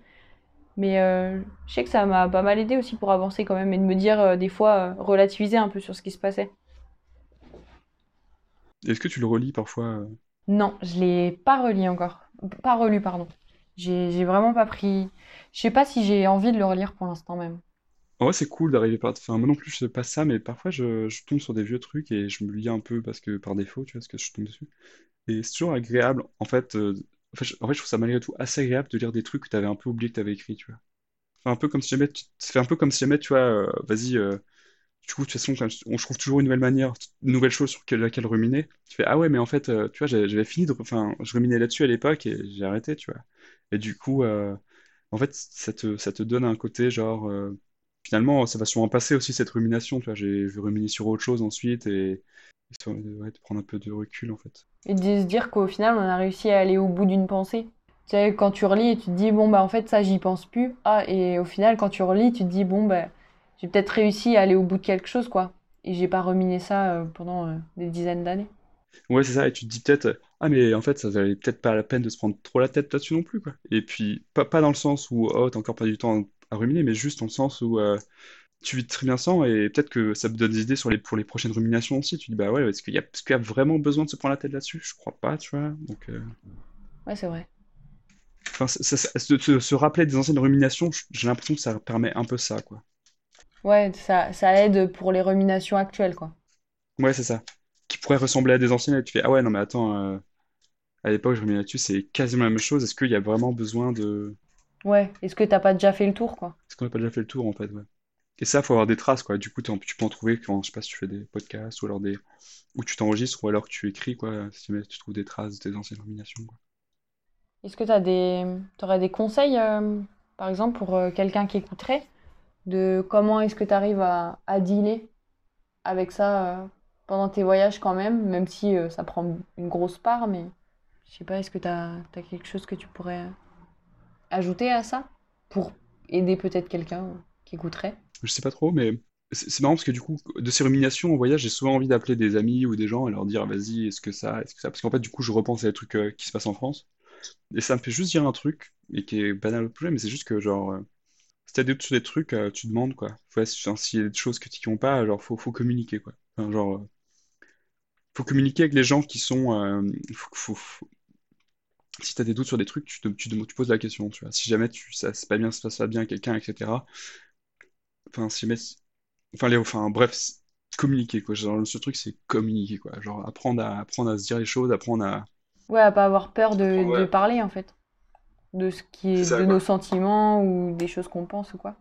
Mais euh, je sais que ça m'a pas mal aidé aussi pour avancer quand même, et de me dire euh, des fois, euh, relativiser un peu sur ce qui se passait. Est-ce que tu le relis parfois Non, je l'ai pas relu encore. Pas relu, pardon. J'ai, vraiment pas pris. Je sais pas si j'ai envie de le relire pour l'instant même. En vrai, c'est cool d'arriver par... Enfin, moi non plus, je sais pas ça, mais parfois, je, je tombe sur des vieux trucs et je me lis un peu parce que par défaut, tu vois, parce que je tombe dessus. Et c'est toujours agréable, en fait, euh, en fait, je, je trouve ça malgré tout assez agréable de lire des trucs que tu avais un peu oublié que tu avais écrit, tu vois. Enfin, un peu comme si jamais, tu... fait un peu comme si jamais, tu vois, euh, vas-y, euh, du coup, de toute façon, quand on trouve toujours une nouvelle manière, une nouvelle chose sur quelle- laquelle ruminer. Tu fais, ah ouais, mais en fait, euh, tu vois, j'avais fini de, enfin, je ruminais là-dessus à l'époque et j'ai arrêté, tu vois. Et du coup, euh, en fait, ça te, ça te donne un côté genre, euh, finalement, ça va sûrement passer aussi cette rumination, tu vois. J'ai, je vais ruminer sur autre chose ensuite et, et sur- ouais, de prendre un peu de recul, en fait. Et de se dire qu'au final, on a réussi à aller au bout d'une pensée. Tu sais, quand tu relis et tu te dis, bon, bah, en fait, ça, j'y pense plus. Ah, et au final, quand tu relis, tu te dis, bon, bah, j'ai peut-être réussi à aller au bout de quelque chose, quoi. Et j'ai pas ruminé ça euh, pendant euh, des dizaines d'années. Ouais, c'est ça, et tu te dis peut-être, ah, mais en fait, ça valait peut-être pas la peine de se prendre trop la tête là-dessus non plus, quoi. Et puis, pas, pas dans le sens où, oh, t'as encore pas du temps à ruminer, mais juste dans le sens où euh, tu vis très bien sans, et peut-être que ça me donne des idées sur les, pour les prochaines ruminations aussi. Tu dis, bah ouais, est-ce qu'il y a, est-ce qu'il y a vraiment besoin de se prendre la tête là-dessus? Je crois pas, tu vois. Donc, euh, Ouais, c'est vrai. enfin, ça- ça- ça- se, se- rappeler des anciennes ruminations, j'ai l'impression que ça permet un peu ça, quoi. Ouais, ça, ça aide pour les ruminations actuelles, quoi. Ouais, c'est ça. Qui pourrait ressembler à des anciennes, et tu fais, ah ouais, non, mais attends, euh, à l'époque, je ruminais là-dessus, c'est quasiment la même chose. Est-ce qu'il y a vraiment besoin de. Ouais, est-ce que t'as pas déjà fait le tour, quoi? Est-ce qu'on n'a pas déjà fait le tour, en fait, ouais. Et ça, faut avoir des traces, quoi. Du coup, t'en- tu peux en trouver quand, je sais pas si tu fais des podcasts ou alors des, où tu t'enregistres ou alors que tu écris, quoi. Si jamais tu trouves des traces de tes anciennes ruminations, quoi. Est-ce que t'as des, t'aurais des conseils, euh, par exemple, pour euh, quelqu'un qui écouterait, de comment est-ce que t'arrives à, à dealer avec ça euh, pendant tes voyages quand même, même si euh, ça prend une grosse part, mais je sais pas, est-ce que t'as, t'as quelque chose que tu pourrais ajouter à ça pour aider peut-être quelqu'un euh, qui écouterait? Je sais pas trop, mais c'est marrant parce que du coup, de ces ruminations en voyage, j'ai souvent envie d'appeler des amis ou des gens et leur dire, vas-y, est-ce que ça, est-ce que ça? Parce qu'en fait, du coup, je repense à des trucs euh, qui se passent en France. Et ça me fait juste dire un truc, et qui est banal au projet, mais c'est juste que, genre, euh, si t'as des, des trucs, euh, tu demandes, quoi. Faut, enfin, s'il y a des choses que tu vont pas, genre, faut, faut communiquer, quoi. Enfin, genre, euh, faut communiquer avec les gens qui sont. euh, faut, faut- Si t'as des doutes sur des trucs, tu, te, tu, te- tu poses la question, tu vois. Si jamais tu, ça c'est pas bien, ça se passe pas bien à quelqu'un, etc. Enfin, si jamais. Enfin, les, enfin, bref, communiquer, quoi. Genre, ce truc, c'est communiquer, quoi. Genre, apprendre à, apprendre à se dire les choses, apprendre à. Ouais, à pas avoir peur de, Apprendre, de ouais. parler en fait. De ce qui C'est est ça, de quoi. nos sentiments ou des choses qu'on pense ou quoi.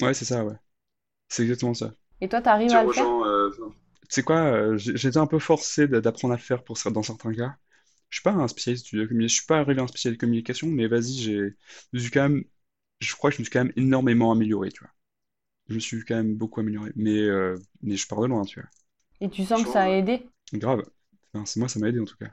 Ouais, c'est ça, ouais. C'est exactement ça. Et toi, t'arrives Dire à le aux faire? gens, euh, enfin, tu sais quoi, euh, j'ai j'ai été un peu forcé d'a- d'apprendre à le faire pour ça dans certains cas. Je suis pas un spécialiste de communication, je suis pas arrivé à un spécialiste de communication, mais vas-y, j'ai, je me suis quand même, je crois que je me suis quand même énormément amélioré, tu vois. Je me suis quand même beaucoup amélioré, mais, euh, mais je pars de loin, tu vois. Et tu sens que ça a aidé? grave. Enfin, c'est moi, ça m'a aidé en tout cas.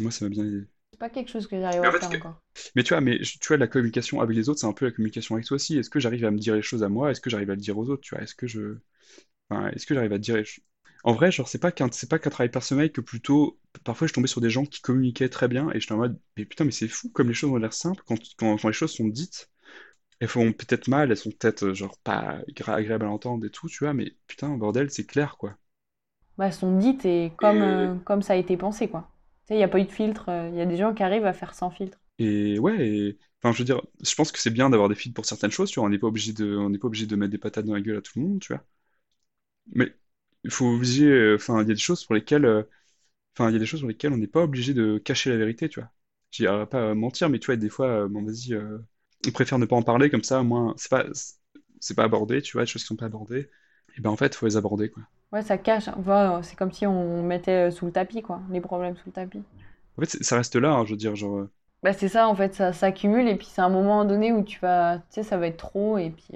Moi, ça m'a bien aidé. C'est pas quelque chose que j'arrive Mais à en fait, faire encore. mais tu vois, mais je- tu vois, la communication avec les autres, c'est un peu la communication avec toi aussi. Est-ce que j'arrive à me dire les choses à moi? Est-ce que j'arrive à le dire aux autres? Tu vois, est-ce que je, enfin, est-ce que j'arrive à te dire les choses? En vrai, genre, c'est pas qu'un, c'est pas qu'un travail personnel que plutôt, parfois, je tombais sur des gens qui communiquaient très bien et j'étais en mode, mais putain, mais c'est fou comme les choses ont l'air simples quand, quand, quand les choses sont dites. Elles font peut-être mal, elles sont peut-être, euh, genre, pas agréables à entendre et tout, tu vois, mais putain, bordel, c'est clair, quoi. Bah, elles sont dites et comme, euh, comme ça a été pensé, quoi. Tu sais, il n'y a pas eu de filtre. euh, Il y a des gens qui arrivent à faire sans filtre. Et ouais, et- enfin, je veux dire, je pense que c'est bien d'avoir des feeds pour certaines choses, tu vois, on n'est pas obligé de, on n'est pas obligé de mettre des patates dans la gueule à tout le monde, tu vois. Mais il faut obliger, euh, enfin, il y a des choses pour lesquelles, euh, enfin, il y a des choses pour lesquelles on n'est pas obligé de cacher la vérité, tu vois. Je dirais pas euh, mentir, mais tu vois, des fois, euh, bon, vas-y, euh, on préfère ne pas en parler comme ça, au moins, c'est pas, c'est pas abordé, tu vois, des choses qui sont pas abordées. Et ben en fait, faut les aborder, quoi. Ouais, ça cache. Voilà, c'est comme si on mettait sous le tapis, quoi. Les problèmes sous le tapis. En fait, ça reste là, hein, je veux dire, genre, Bah, c'est ça, en fait, ça s'accumule et puis c'est un moment donné où tu vas, tu sais, ça va être trop et puis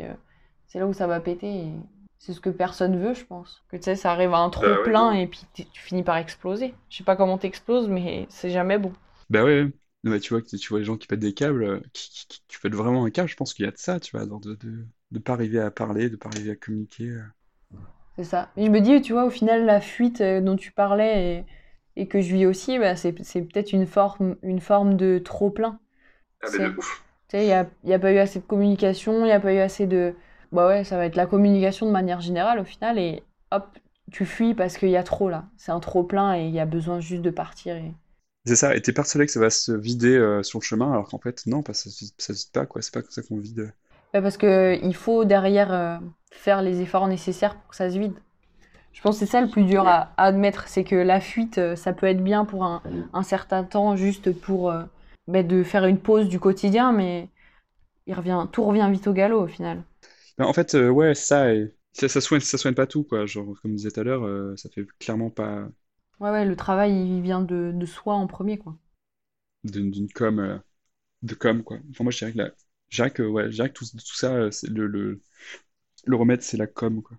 c'est là où ça va péter et c'est ce que personne veut, je pense. Que tu sais, ça arrive à un trop Bah plein et puis tu finis par exploser. Je sais pas comment t'exploses, mais c'est jamais bon. bah ouais, mais tu vois, que tu vois les gens qui pètent des câbles, euh, qui, qui, qui- qui pètent vraiment un câble, je pense qu'il y a de ça, tu vois, de, de, de pas arriver à parler, de pas arriver à communiquer. euh. C'est ça. Et je me dis, tu vois, au final, la fuite euh, dont tu parlais et, et que je vis aussi, bah, c'est c'est peut-être une forme, une forme de trop plein. Ah, C'est- mais de ouf. Tu sais, il n'y a, y a pas eu assez de communication, il n'y a pas eu assez de... Bah ouais, ça va être la communication de manière générale au final, et hop, tu fuis parce qu'il y a trop là. C'est un trop plein et il y a besoin juste de partir. Et... C'est ça, et t'es persuadé que ça va se vider euh, sur le chemin, alors qu'en fait, non, se vide- ça se vide pas, quoi, c'est pas comme ça qu'on vide. Ouais, parce que il faut derrière euh, faire les efforts nécessaires pour que ça se vide. Je pense que c'est ça le plus dur à, à admettre, c'est que la fuite, euh, ça peut être bien pour un, un certain temps, juste pour euh, bah, de faire une pause du quotidien, mais il revient, tout revient vite au galop au final. Ben, en fait, euh, ouais, ça, et, ça, ça soigne, ça soigne pas tout, quoi, genre, comme je disais tout à l'heure, euh, ça fait clairement pas Ouais, ouais, le travail, il vient de, de soi en premier, quoi. d'une d'une com, euh, de com, quoi. Enfin, moi, je dirais que, la, je dirais que, ouais, je dirais que tout, tout ça, euh, c'est le, le, le remède, c'est la com, quoi.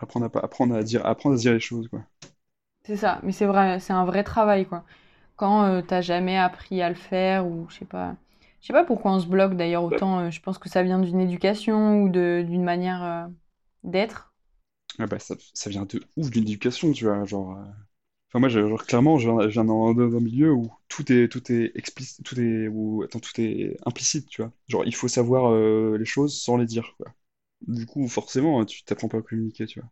Apprendre à, pas- apprendre à dire, apprendre à se dire les choses, quoi. C'est ça, mais c'est vrai, c'est un vrai travail, quoi. Quand euh, t'as jamais appris à le faire, ou je sais pas. Je sais pas pourquoi on se bloque d'ailleurs autant. euh, je pense que ça vient d'une éducation ou d'une manière euh, d'être. Ah bah, ça, ça vient de ouf d'une éducation, tu vois, genre... euh, Enfin, moi, genre, clairement, je viens, viens dans, dans un milieu où tout est, tout est explicite, tout est, où, attends, tout est implicite, tu vois. Genre, il faut savoir les choses sans les dire, quoi. Du coup, forcément, tu t'apprends pas à communiquer, tu vois.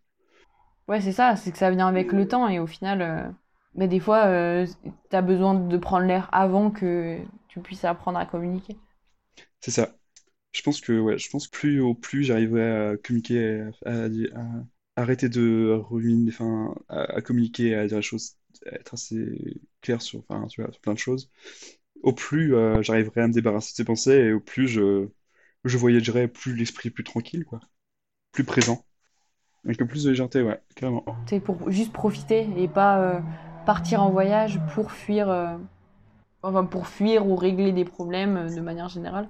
Ouais, c'est ça, c'est que ça vient avec le temps et au final, bah, des fois, euh, t'as besoin de prendre l'air avant que tu puisses apprendre à communiquer. C'est ça. Je pense que, ouais, je pense que plus au plus j'arriverai à communiquer, à, à- à arrêter de ruminer, enfin, à, à communiquer, à dire les choses, à être assez clair sur, enfin, tu vois, sur plein de choses, au plus euh, j'arriverai à me débarrasser de ces pensées et au plus je, je voyagerai plus l'esprit plus tranquille, quoi, plus présent, avec le plus de légèreté, ouais, carrément. C'est pour juste profiter et pas euh, partir en voyage pour fuir, euh, enfin pour fuir ou régler des problèmes euh, de manière générale,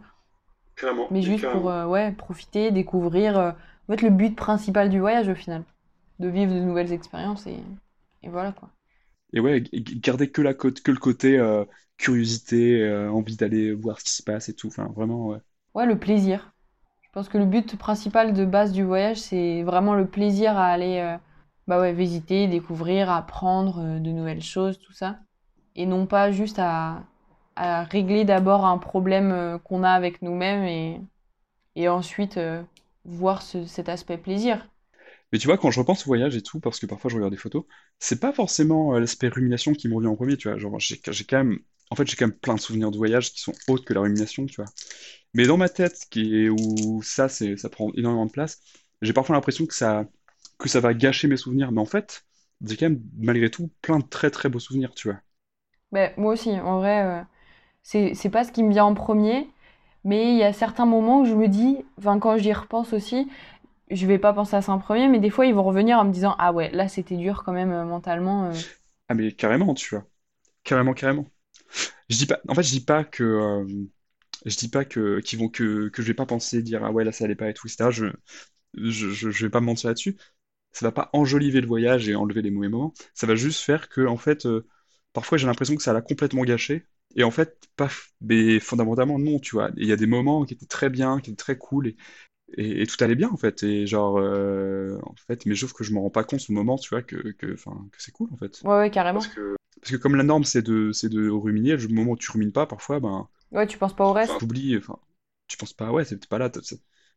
mais juste pour euh, ouais profiter, découvrir. euh, en fait, le but principal du voyage au final, de vivre de nouvelles expériences et, et voilà quoi. Et ouais, garder que la côte, que le côté euh, curiosité, euh, envie d'aller voir ce qui se passe et tout, enfin, vraiment, ouais. Ouais, le plaisir. Je pense que le but principal de base du voyage, c'est vraiment le plaisir à aller euh, bah ouais, visiter, découvrir, apprendre euh, de nouvelles choses, tout ça. Et non pas juste à, régler d'abord un problème euh, qu'on a avec nous-mêmes et, ensuite euh, voir ce- cet aspect plaisir. Mais tu vois, quand je repense au voyage et tout, parce que parfois je regarde des photos, c'est pas forcément euh, l'aspect rumination qui me revient en premier, tu vois. J'ai quand même, en fait, j'ai quand même plein de souvenirs de voyage qui sont autres que la rumination, tu vois. Mais dans ma tête, qui où ça, c'est, ça prend énormément de place, j'ai parfois l'impression que ça, que ça va gâcher mes souvenirs. Mais en fait, j'ai quand même, malgré tout, plein de très très beaux souvenirs, tu vois. Ben, moi aussi, en vrai, euh, c'est, pas ce qui me vient en premier, mais il y a certains moments où je me dis, enfin quand j'y repense aussi, je vais pas penser à ça en premier, mais des fois ils vont revenir en me disant, ah ouais, là c'était dur quand même euh, mentalement. euh. Ah, mais carrément, tu vois. Carrément, carrément. Je dis pas, en fait, je dis pas que, je dis pas que, qu'ils vont, que, que je vais pas penser, dire, ah ouais, là ça allait pas et tout, etc. Je, je, je, vais pas me mentir là-dessus. Ça va pas enjoliver le voyage et enlever les mauvais moments. Ça va juste faire que, en fait, parfois j'ai l'impression que ça l'a complètement gâché. Et en fait, pas, f- mais fondamentalement, non, tu vois. Il y a des moments qui étaient très bien, qui étaient très cool et, et, et tout allait bien, en fait. Et genre, euh, en fait, mais sauf que je me rends pas compte au moment, tu vois, que, que, enfin, que c'est cool, en fait. Ouais, ouais, carrément. Parce que, parce que comme la norme, c'est de, c'est de ruminer, le moment où tu rumines pas, parfois, ben, Ouais, tu penses pas au reste? t'oublies, enfin, tu penses pas, ouais, c'est pas là,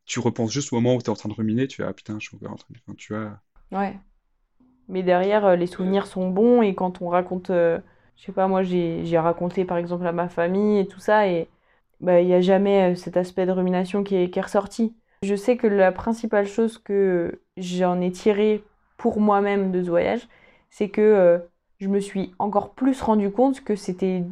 tu repenses juste au moment où t'es en train de ruminer, tu fais, ah putain, je suis encore en train de, tu vois. Ouais. Mais derrière, euh, les souvenirs sont bons et quand on raconte, euh, je sais pas, moi j'ai raconté par exemple à ma famille et tout ça et bah il y a jamais euh, cet aspect de rumination qui est, qui est ressorti. Je sais que la principale chose que j'en ai tiré pour moi-même de ce voyage, c'est que euh, je me suis encore plus rendu compte que c'était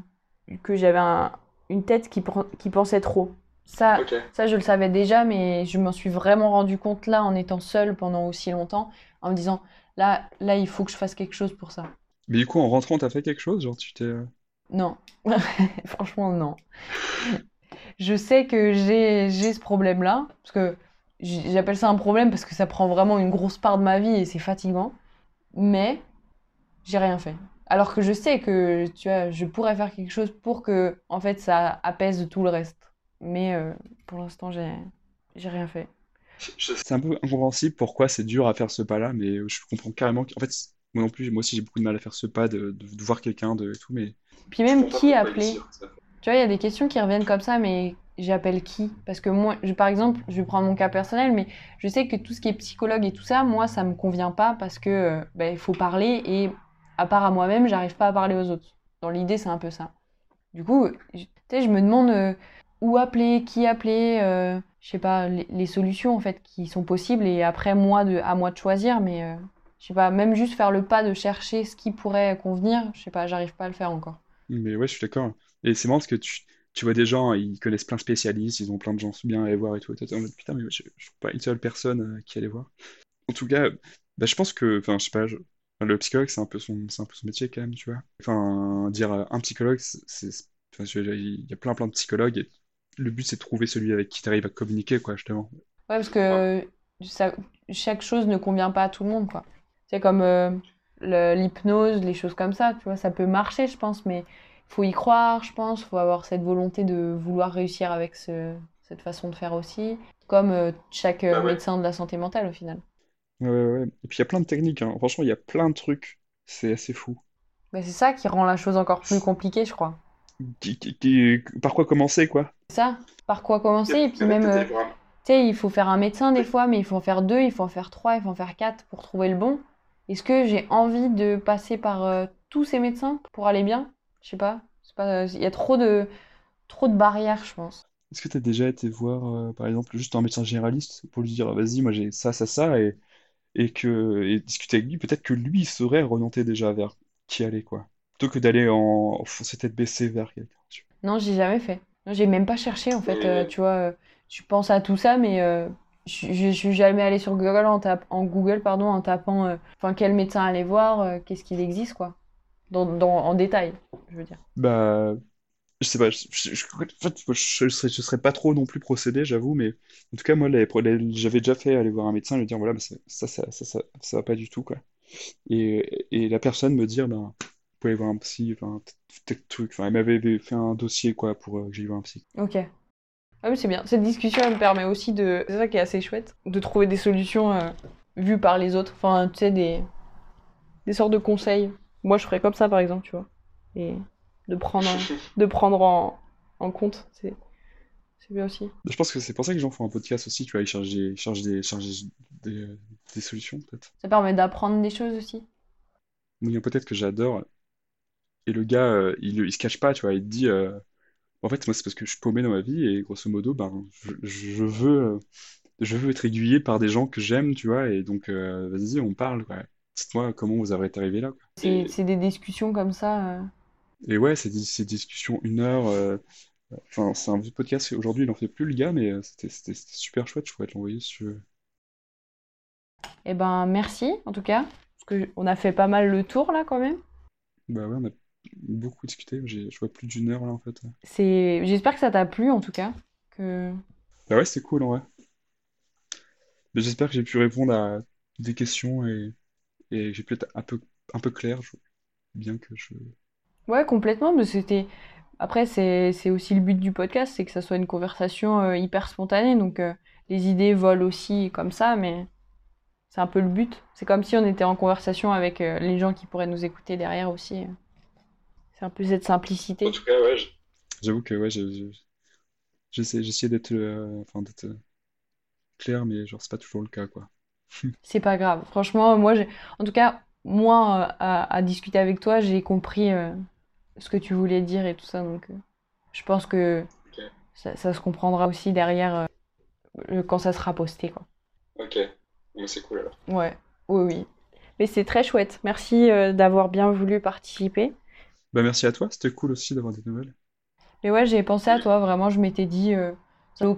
que j'avais un- une tête qui, qui pensait trop. Ça, ça, je le savais déjà, mais je m'en suis vraiment rendu compte là en étant seule pendant aussi longtemps, en me disant là, là, il faut que je fasse quelque chose pour ça. Mais du coup, en rentrant, t'as fait quelque chose? Genre, tu t'es. euh, Non, [laughs] franchement, non. Je sais que j'ai j'ai ce problème-là, parce que j'appelle ça un problème parce que ça prend vraiment une grosse part de ma vie et c'est fatigant, mais j'ai rien fait. Alors que je sais que, tu vois, je pourrais faire quelque chose pour que, en fait, ça apaise tout le reste. Mais euh, pour l'instant, j'ai j'ai rien fait. C'est un peu incompréhensible pourquoi c'est dur à faire ce pas-là, mais je comprends carrément. qu'en fait, moi non plus, moi aussi, j'ai beaucoup de mal à faire ce pas de, de, de voir quelqu'un de et tout, mais. Puis même qui appeler? Tu vois, il y a des questions qui reviennent comme ça, mais j'appelle qui? Parce que moi, je- par exemple, je vais prendre mon cas personnel, mais je sais que tout ce qui est psychologue et tout ça, moi, ça me convient pas parce que euh, ben, il faut parler et à part à moi-même, j'arrive pas à parler aux autres. Dans l'idée, c'est un peu ça. Du coup, je- tu sais, je me demande euh, où appeler, qui appeler, euh, je sais pas, les, solutions en fait qui sont possibles et après moi de, à moi de choisir, mais euh, je sais pas, même juste faire le pas de chercher ce qui pourrait convenir, je sais pas, j'arrive pas à le faire encore. Mais ouais, je suis d'accord. Et c'est marrant parce que tu, tu vois des gens, ils connaissent plein de spécialistes, ils ont plein de gens bien à aller voir et tout. Et en mode, putain, mais je, je trouve pas une seule personne euh, qui allait voir. En tout cas, bah, je pense que, enfin, je sais pas, le psychologue, c'est un peu son, un peu son métier quand même, tu vois. Enfin, dire un psychologue, c'est, il y a plein plein de psychologues et le but c'est de trouver celui avec qui tu arrives à communiquer, quoi, justement. Ouais, parce que ça, chaque chose ne convient pas à tout le monde, quoi. C'est comme euh, le- l'hypnose, les choses comme ça, tu vois, ça peut marcher, je pense, mais il faut y croire, je pense, il faut avoir cette volonté de vouloir réussir avec ce, cette façon de faire aussi, comme euh, chaque euh, Bah ouais. médecin de la santé mentale, au final. Ouais, ouais, ouais. Et puis il y a plein de techniques, hein. Franchement, il y a plein de trucs. C'est assez fou. Mais c'est ça qui rend la chose encore plus compliquée, je crois. Qui, qui- qui- par quoi commencer, quoi? C'est ça, par quoi commencer, et puis même, euh, tu sais, il faut faire un médecin des fois, mais il faut en faire deux, il faut en faire trois, il faut en faire quatre pour trouver le bon. Est-ce que j'ai envie de passer par euh, tous ces médecins pour aller bien? Je sais pas. C'est pas, il y a trop de, trop de barrières, je pense. Est-ce que tu as déjà été voir, euh, par exemple, juste un médecin généraliste pour lui dire, vas-y, moi j'ai ça, ça, ça, et, et, que, et discuter avec lui, peut-être que lui saurait orienter déjà vers qui aller, quoi. Plutôt que d'aller en foncer tête baissée vers quelqu'un. Non, j'ai jamais fait. J'ai même pas cherché en fait. Euh, tu vois, euh, je pense à tout ça, mais euh, je, suis jamais allée sur Google en en Google, pardon, en tapant, euh, enfin, quel médecin aller voir, qu'est-ce qu'il existe, quoi. Dans, dans, en détail, je veux dire. Bah, je sais pas, je, je- je- en fait, moi, je serais, pas trop non plus procédé, j'avoue, mais en tout cas, moi, j'avais déjà fait aller voir un médecin et lui dire, voilà, ça, ça, ça, ça, ça, va pas du tout, quoi. Et, et la personne me dire, ben, pouvez aller voir un psy, enfin, tel truc, enfin, elle m'avait fait un dossier, quoi, pour euh, que j'aille voir un psy. Ok. Ah oui, c'est bien. Cette discussion, elle me permet aussi de. C'est ça qui est assez chouette, de trouver des solutions euh, vues par les autres. Enfin, tu sais, des, des sortes de conseils. Moi, je ferais comme ça, par exemple, tu vois. Et de prendre, [laughs] de prendre en, en compte. C'est c'est bien aussi. Je pense que c'est pour ça que les gens font un podcast aussi, tu vois, ils cherchent des, cherchent des, cherchent des, des solutions, peut-être. Ça permet d'apprendre des choses aussi. Il y a peut-être que j'adore. Et le gars, euh, il, il se cache pas, tu vois, il te dit, euh, en fait, moi, c'est parce que je suis paumé dans ma vie et grosso modo, ben, je, je veux, euh, je veux être aiguillé par des gens que j'aime, tu vois, et donc, euh, vas-y, on parle, quoi. Dites-moi comment vous avez été arrivé là, quoi. C'est Et, c'est des discussions comme ça. euh. et ouais, c'est des ces discussions une heure. euh, Enfin, c'est un vieux podcast. Aujourd'hui, il en fait plus, le gars, mais euh, c'était c'était- c'était super chouette. Je pourrais te l'envoyer si tu veux. Eh ben, merci en tout cas, parce que on a fait pas mal le tour là quand même. Bah ouais, on a beaucoup discuté. J'ai, je vois plus d'une heure là, en fait. C'est, j'espère que ça t'a plu en tout cas. Que Bah ouais, c'est cool, en vrai. Mais j'espère que j'ai pu répondre à des questions et, et j'ai pu être un peu, un peu clair. Je- bien que je. ouais, complètement. Mais c'était. Après, c'est c'est aussi le but du podcast, c'est que ça soit une conversation euh, hyper spontanée. Donc euh, les idées volent aussi comme ça, mais c'est un peu le but. C'est comme si on était en conversation avec euh, les gens qui pourraient nous écouter derrière aussi. C'est un peu cette simplicité. En tout cas, ouais. J'avoue que ouais, d'être euh, enfin, d'être euh, clair, mais genre, c'est pas toujours le cas, quoi. [laughs] C'est pas grave. Franchement, moi, en tout cas, moi, euh, à, à discuter avec toi, j'ai compris euh, ce que tu voulais dire et tout ça. Donc, euh, je pense que ça, ça se comprendra aussi derrière euh, quand ça sera posté, quoi. Ok, mais c'est cool alors. Ouais, oui, oui. Mais c'est très chouette. Merci euh, d'avoir bien voulu participer. Bah merci à toi, c'était cool aussi d'avoir des nouvelles. Mais ouais, j'ai pensé à toi, vraiment, je m'étais dit... euh,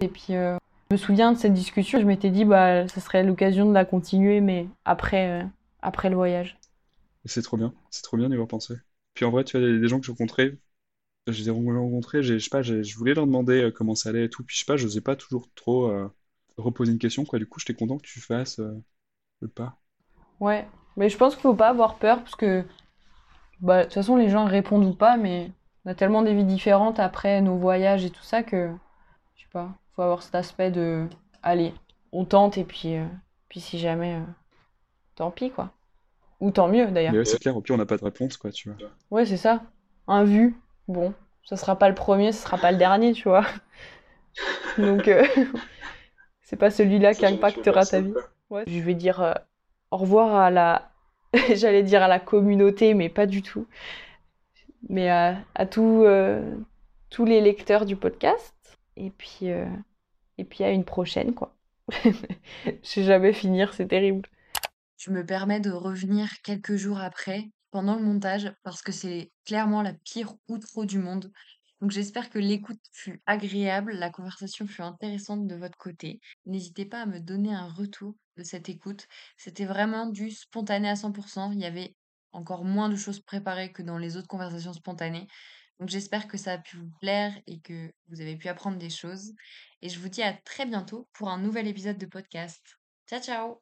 Et puis, euh, je me souviens de cette discussion, je m'étais dit, bah, ça serait l'occasion de la continuer, mais après, euh, après le voyage. C'est trop bien, c'est trop bien d'y avoir pensé. Puis en vrai, tu vois, des gens que j'ai rencontrés, j'ai rencontrés, j'ai- je sais pas, je voulais leur demander comment ça allait et tout, puis je sais pas, j'osais pas toujours trop reposer une question, quoi. Du coup, j'étais content que tu fasses le pas. Ouais, mais je pense qu'il faut pas avoir peur parce que bah, de toute façon les gens répondent ou pas, mais on a tellement des vies différentes après nos voyages et tout ça que je sais pas, faut avoir cet aspect de allez, on tente et puis euh, puis si jamais euh, tant pis quoi. Ou tant mieux d'ailleurs. Mais ouais, c'est clair, au pire, on n'a pas de réponse, quoi, tu vois. Ouais, c'est ça. Un vu, bon, ça sera pas le premier, ce sera pas le dernier, tu vois. [laughs] Donc euh, [laughs] c'est pas celui-là qui impactera ta vie. Ouais. Je vais dire euh, au revoir à la. [laughs] J'allais dire à la communauté, mais pas du tout. Mais à, euh, tous les lecteurs du podcast. Et puis, euh, et puis à une prochaine, quoi. [laughs] Je sais jamais finir, c'est terrible. Je me permets de revenir quelques jours après, pendant le montage, parce que c'est clairement la pire outro du monde. Donc j'espère que l'écoute fut agréable, la conversation fut intéressante de votre côté. N'hésitez pas à me donner un retour de cette écoute. C'était vraiment du spontané à 100%. Il y avait encore moins de choses préparées que dans les autres conversations spontanées. Donc j'espère que ça a pu vous plaire et que vous avez pu apprendre des choses. Et je vous dis à très bientôt pour un nouvel épisode de podcast. Ciao ciao